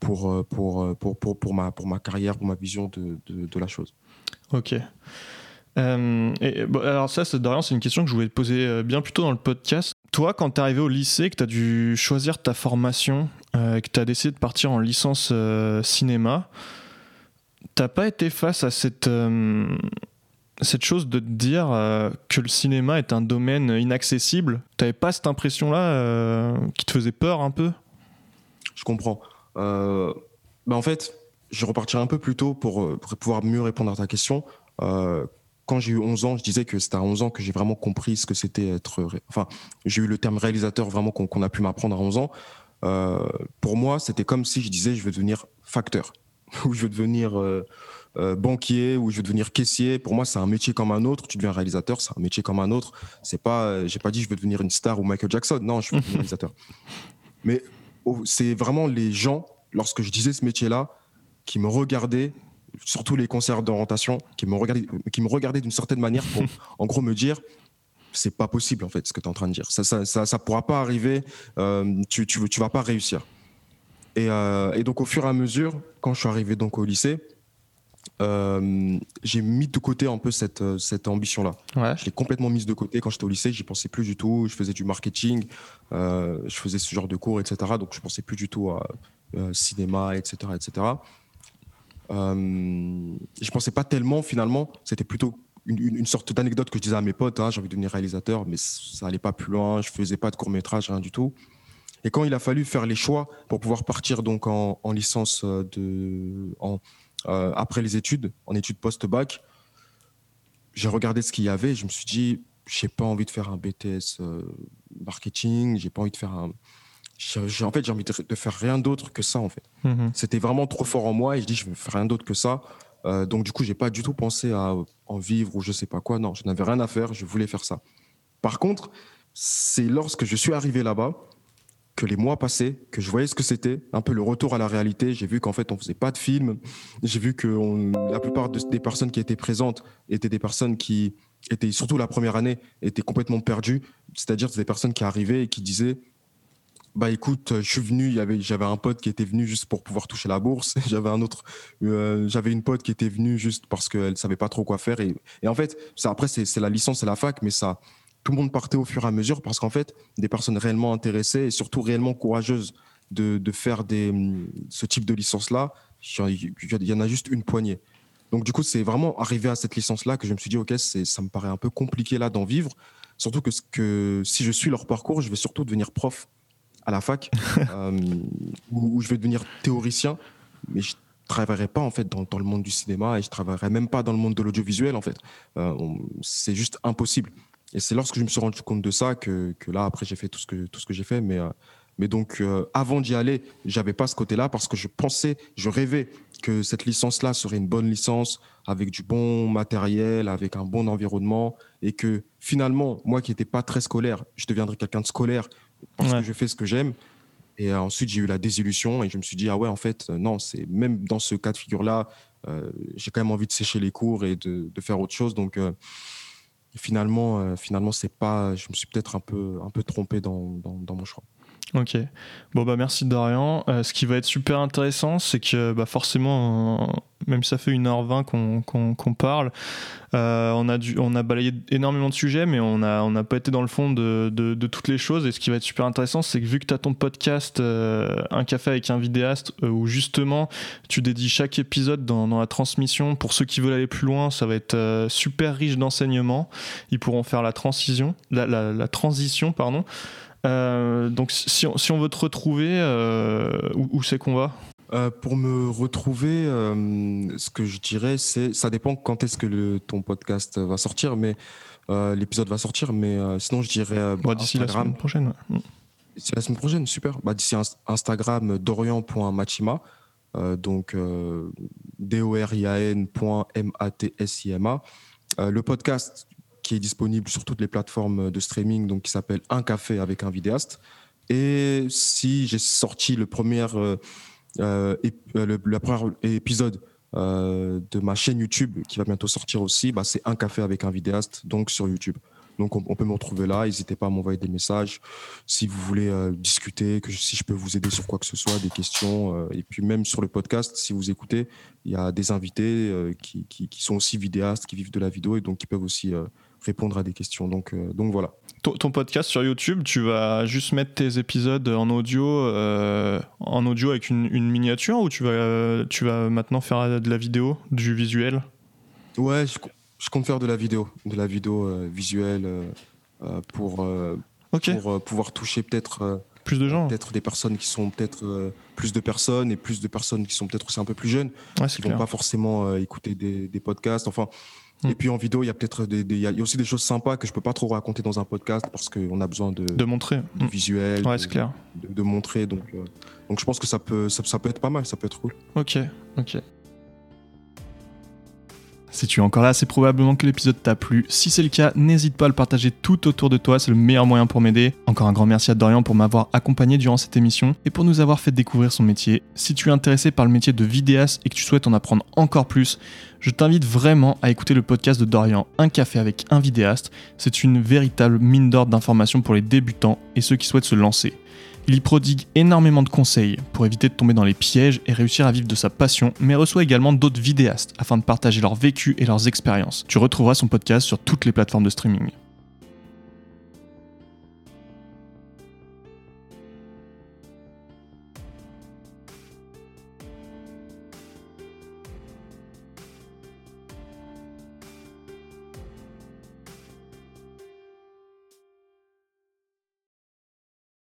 pour, euh, pour, euh, pour, pour, pour, ma, pour ma carrière, pour ma vision de, de, de la chose. Ok. Euh, et, alors ça, c'est, c'est une question que je voulais te poser bien plus tôt dans le podcast. toi, quand t'es arrivé au lycée, que t'as dû choisir ta formation, que t'as décidé de partir en licence cinéma, t'as pas été face à cette cette chose de te dire que le cinéma est un domaine inaccessible, t'avais pas cette impression-là qui te faisait peur un peu? Je comprends. Euh, bah en fait, je repartirai un peu plus tôt pour, euh, pour pouvoir mieux répondre à ta question. Euh, quand j'ai eu 11 ans, je disais que c'était à 11 ans que j'ai vraiment compris ce que c'était être. Enfin, j'ai eu le terme réalisateur vraiment qu'on a pu m'apprendre à 11 ans. Euh, pour moi, c'était comme si je disais je veux devenir facteur, ou je veux devenir euh, banquier, ou je veux devenir caissier. Pour moi, c'est un métier comme un autre. Tu deviens réalisateur, c'est un métier comme un autre. C'est pas, j'ai pas dit je veux devenir une star ou Michael Jackson. Non, je veux devenir réalisateur. Mais c'est vraiment les gens lorsque je disais ce métier-là, qui me regardaient, surtout les concerts d'orientation, qui me regardaient, qui me regardaient d'une certaine manière pour, en gros, me dire c'est pas possible en fait ce que tu es en train de dire. Ça, ça, ça, pourra pas arriver. Euh, tu, tu, tu vas pas réussir. Et, euh, et, donc au fur et à mesure, quand je suis arrivé donc au lycée, euh, j'ai mis de côté un peu cette, euh, cette ambition-là. Ouais. Je l'ai complètement mise de côté quand j'étais au lycée, j'y pensais plus du tout. Je faisais du marketing, euh, je faisais ce genre de cours, etc. Donc je pensais plus du tout à euh, cinéma, etc. etc. Je pensais pas tellement finalement, c'était plutôt une, une, sorte d'anecdote que je disais à mes potes, hein, j'ai envie de devenir réalisateur, mais ça allait pas plus loin, je faisais pas de court métrage, rien du tout. Et quand il a fallu faire les choix pour pouvoir partir donc en, en licence de, en, euh, après les études, en études post-bac, j'ai regardé ce qu'il y avait. je me suis dit, j'ai pas envie de faire un BTS euh, marketing. J'ai pas envie de faire un. J'ai, en fait, j'ai envie de, faire rien d'autre que ça. En fait, mm-hmm. c'était vraiment trop fort en moi et je dis, je veux faire rien d'autre que ça. Euh, donc du coup, j'ai pas du tout pensé à en vivre ou je sais pas quoi. Non, je n'avais rien à faire. Je voulais faire ça. Par contre, c'est lorsque je suis arrivé là-bas que les mois passaient, que je voyais ce que c'était, un peu le retour à la réalité. J'ai vu qu'en fait, on faisait pas de films. J'ai vu que la plupart des personnes qui étaient présentes étaient des personnes qui étaient, surtout la première année, étaient complètement perdues. C'est-à-dire des personnes qui arrivaient et qui disaient, bah écoute, je suis venu, j'avais un pote qui était venu juste pour pouvoir toucher la bourse. j'avais un autre, euh, j'avais une pote qui était venue juste parce qu'elle savait pas trop quoi faire. Et, et en fait, après, c'est la licence, c'est la fac, mais ça, tout le monde partait au fur et à mesure parce qu'en fait, des personnes réellement intéressées et surtout réellement courageuses de, de faire des, ce type de licence-là, il y en a juste une poignée. Donc du coup, c'est vraiment arrivé à cette licence-là que je me suis dit, ok, ça me paraît un peu compliqué là d'en vivre, surtout que, que si je suis leur parcours, je vais surtout devenir prof à la fac, euh, où, je vais devenir théoricien, mais je travaillerai pas en fait dans, dans, le monde du cinéma et je travaillerai même pas dans le monde de l'audiovisuel en fait. Euh, c'est juste impossible. Et c'est lorsque je me suis rendu compte de ça que, que là, après, j'ai fait tout ce que, tout ce que j'ai fait. Mais, euh, mais donc, euh, avant d'y aller, j'avais pas ce côté-là parce que je pensais, je rêvais que cette licence-là serait une bonne licence avec du bon matériel, avec un bon environnement et que finalement, moi qui n'étais pas très scolaire, je deviendrais quelqu'un de scolaire parce que je fais ce que j'aime. Et euh, ensuite, j'ai eu la désillusion et je me suis dit, ah ouais, en fait, non, c'est même dans ce cas de figure-là, j'ai quand même envie de sécher les cours et de, de faire autre chose. Donc, finalement, euh, finalement, c'est pas. Je me suis peut-être un peu, un peu trompé dans, dans, dans mon choix. Ok. Bon bah merci Dorian. Euh, ce qui va être super intéressant, c'est que bah forcément, même si ça fait 1h20 qu'on parle, euh, on, a balayé énormément de sujets, mais on n'a pas été dans le fond de, toutes les choses. Et ce qui va être super intéressant, c'est que vu que tu as ton podcast euh, Un café avec un vidéaste, où justement tu dédies chaque épisode dans, la transmission, pour ceux qui veulent aller plus loin, ça va être super riche d'enseignements. Ils pourront faire la transition, la, la transition, pardon. Euh, donc si on, si on, veut te retrouver, euh, où, où c'est qu'on va? Euh, Pour me retrouver, euh, ce que je dirais, c'est ça dépend quand est-ce que le, ton podcast va sortir, mais euh, l'épisode va sortir, mais sinon je dirais bah, d'ici la semaine prochaine. Mm. D'ici la semaine prochaine, super. Bah, d'ici Instagram dorian.machima, donc d-o-r-i-a-n.m-a-t-s-i-m-a. le podcast qui est disponible sur toutes les plateformes de streaming, donc qui s'appelle Un café avec un vidéaste. Et si j'ai sorti le premier, euh, euh, euh épisode euh, de ma chaîne YouTube qui va bientôt sortir aussi, bah, c'est Un café avec un vidéaste, donc sur YouTube. Donc on, peut me retrouver là. N'hésitez pas à m'envoyer des messages si vous voulez discuter, que si je peux vous aider sur quoi que ce soit, des questions. Et puis même sur le podcast, si vous écoutez, il y a des invités qui, qui, sont aussi vidéastes, qui vivent de la vidéo et donc qui peuvent aussi répondre à des questions. Donc, donc voilà. Ton, podcast sur YouTube, tu vas juste mettre tes épisodes en audio, en audio avec une, miniature ou tu vas, tu vas maintenant faire de la vidéo, du visuel? Ouais, je, compte faire de la vidéo, de la vidéo visuelle pour, pour pouvoir toucher peut-être plus de gens. Peut-être des personnes qui sont peut-être euh, plus de personnes et plus de personnes qui sont peut-être aussi un peu plus jeunes, ouais, qui vont pas forcément euh, écouter des, des, podcasts. Enfin. Et puis en vidéo, il y a peut-être des, il y a aussi des choses sympas que je peux pas trop raconter dans un podcast parce qu'on a besoin de, de montrer, de visuel, ouais, c'est clair. De, montrer. Donc, euh, donc je pense que ça peut, ça, ça peut être pas mal, ça peut être cool. Ok, ok. Si tu es encore là, c'est probablement que l'épisode t'a plu. Si c'est le cas, n'hésite pas à le partager tout autour de toi, c'est le meilleur moyen pour m'aider. Encore un grand merci à Dorian pour m'avoir accompagné durant cette émission et pour nous avoir fait découvrir son métier. Si tu es intéressé par le métier de vidéaste et que tu souhaites en apprendre encore plus, je t'invite vraiment à écouter le podcast de Dorian, Un café avec un vidéaste. C'est une véritable mine d'or d'informations pour les débutants et ceux qui souhaitent se lancer. Il y prodigue énormément de conseils pour éviter de tomber dans les pièges et réussir à vivre de sa passion, mais reçoit également d'autres vidéastes afin de partager leur vécu et leurs expériences. Tu retrouveras son podcast sur toutes les plateformes de streaming.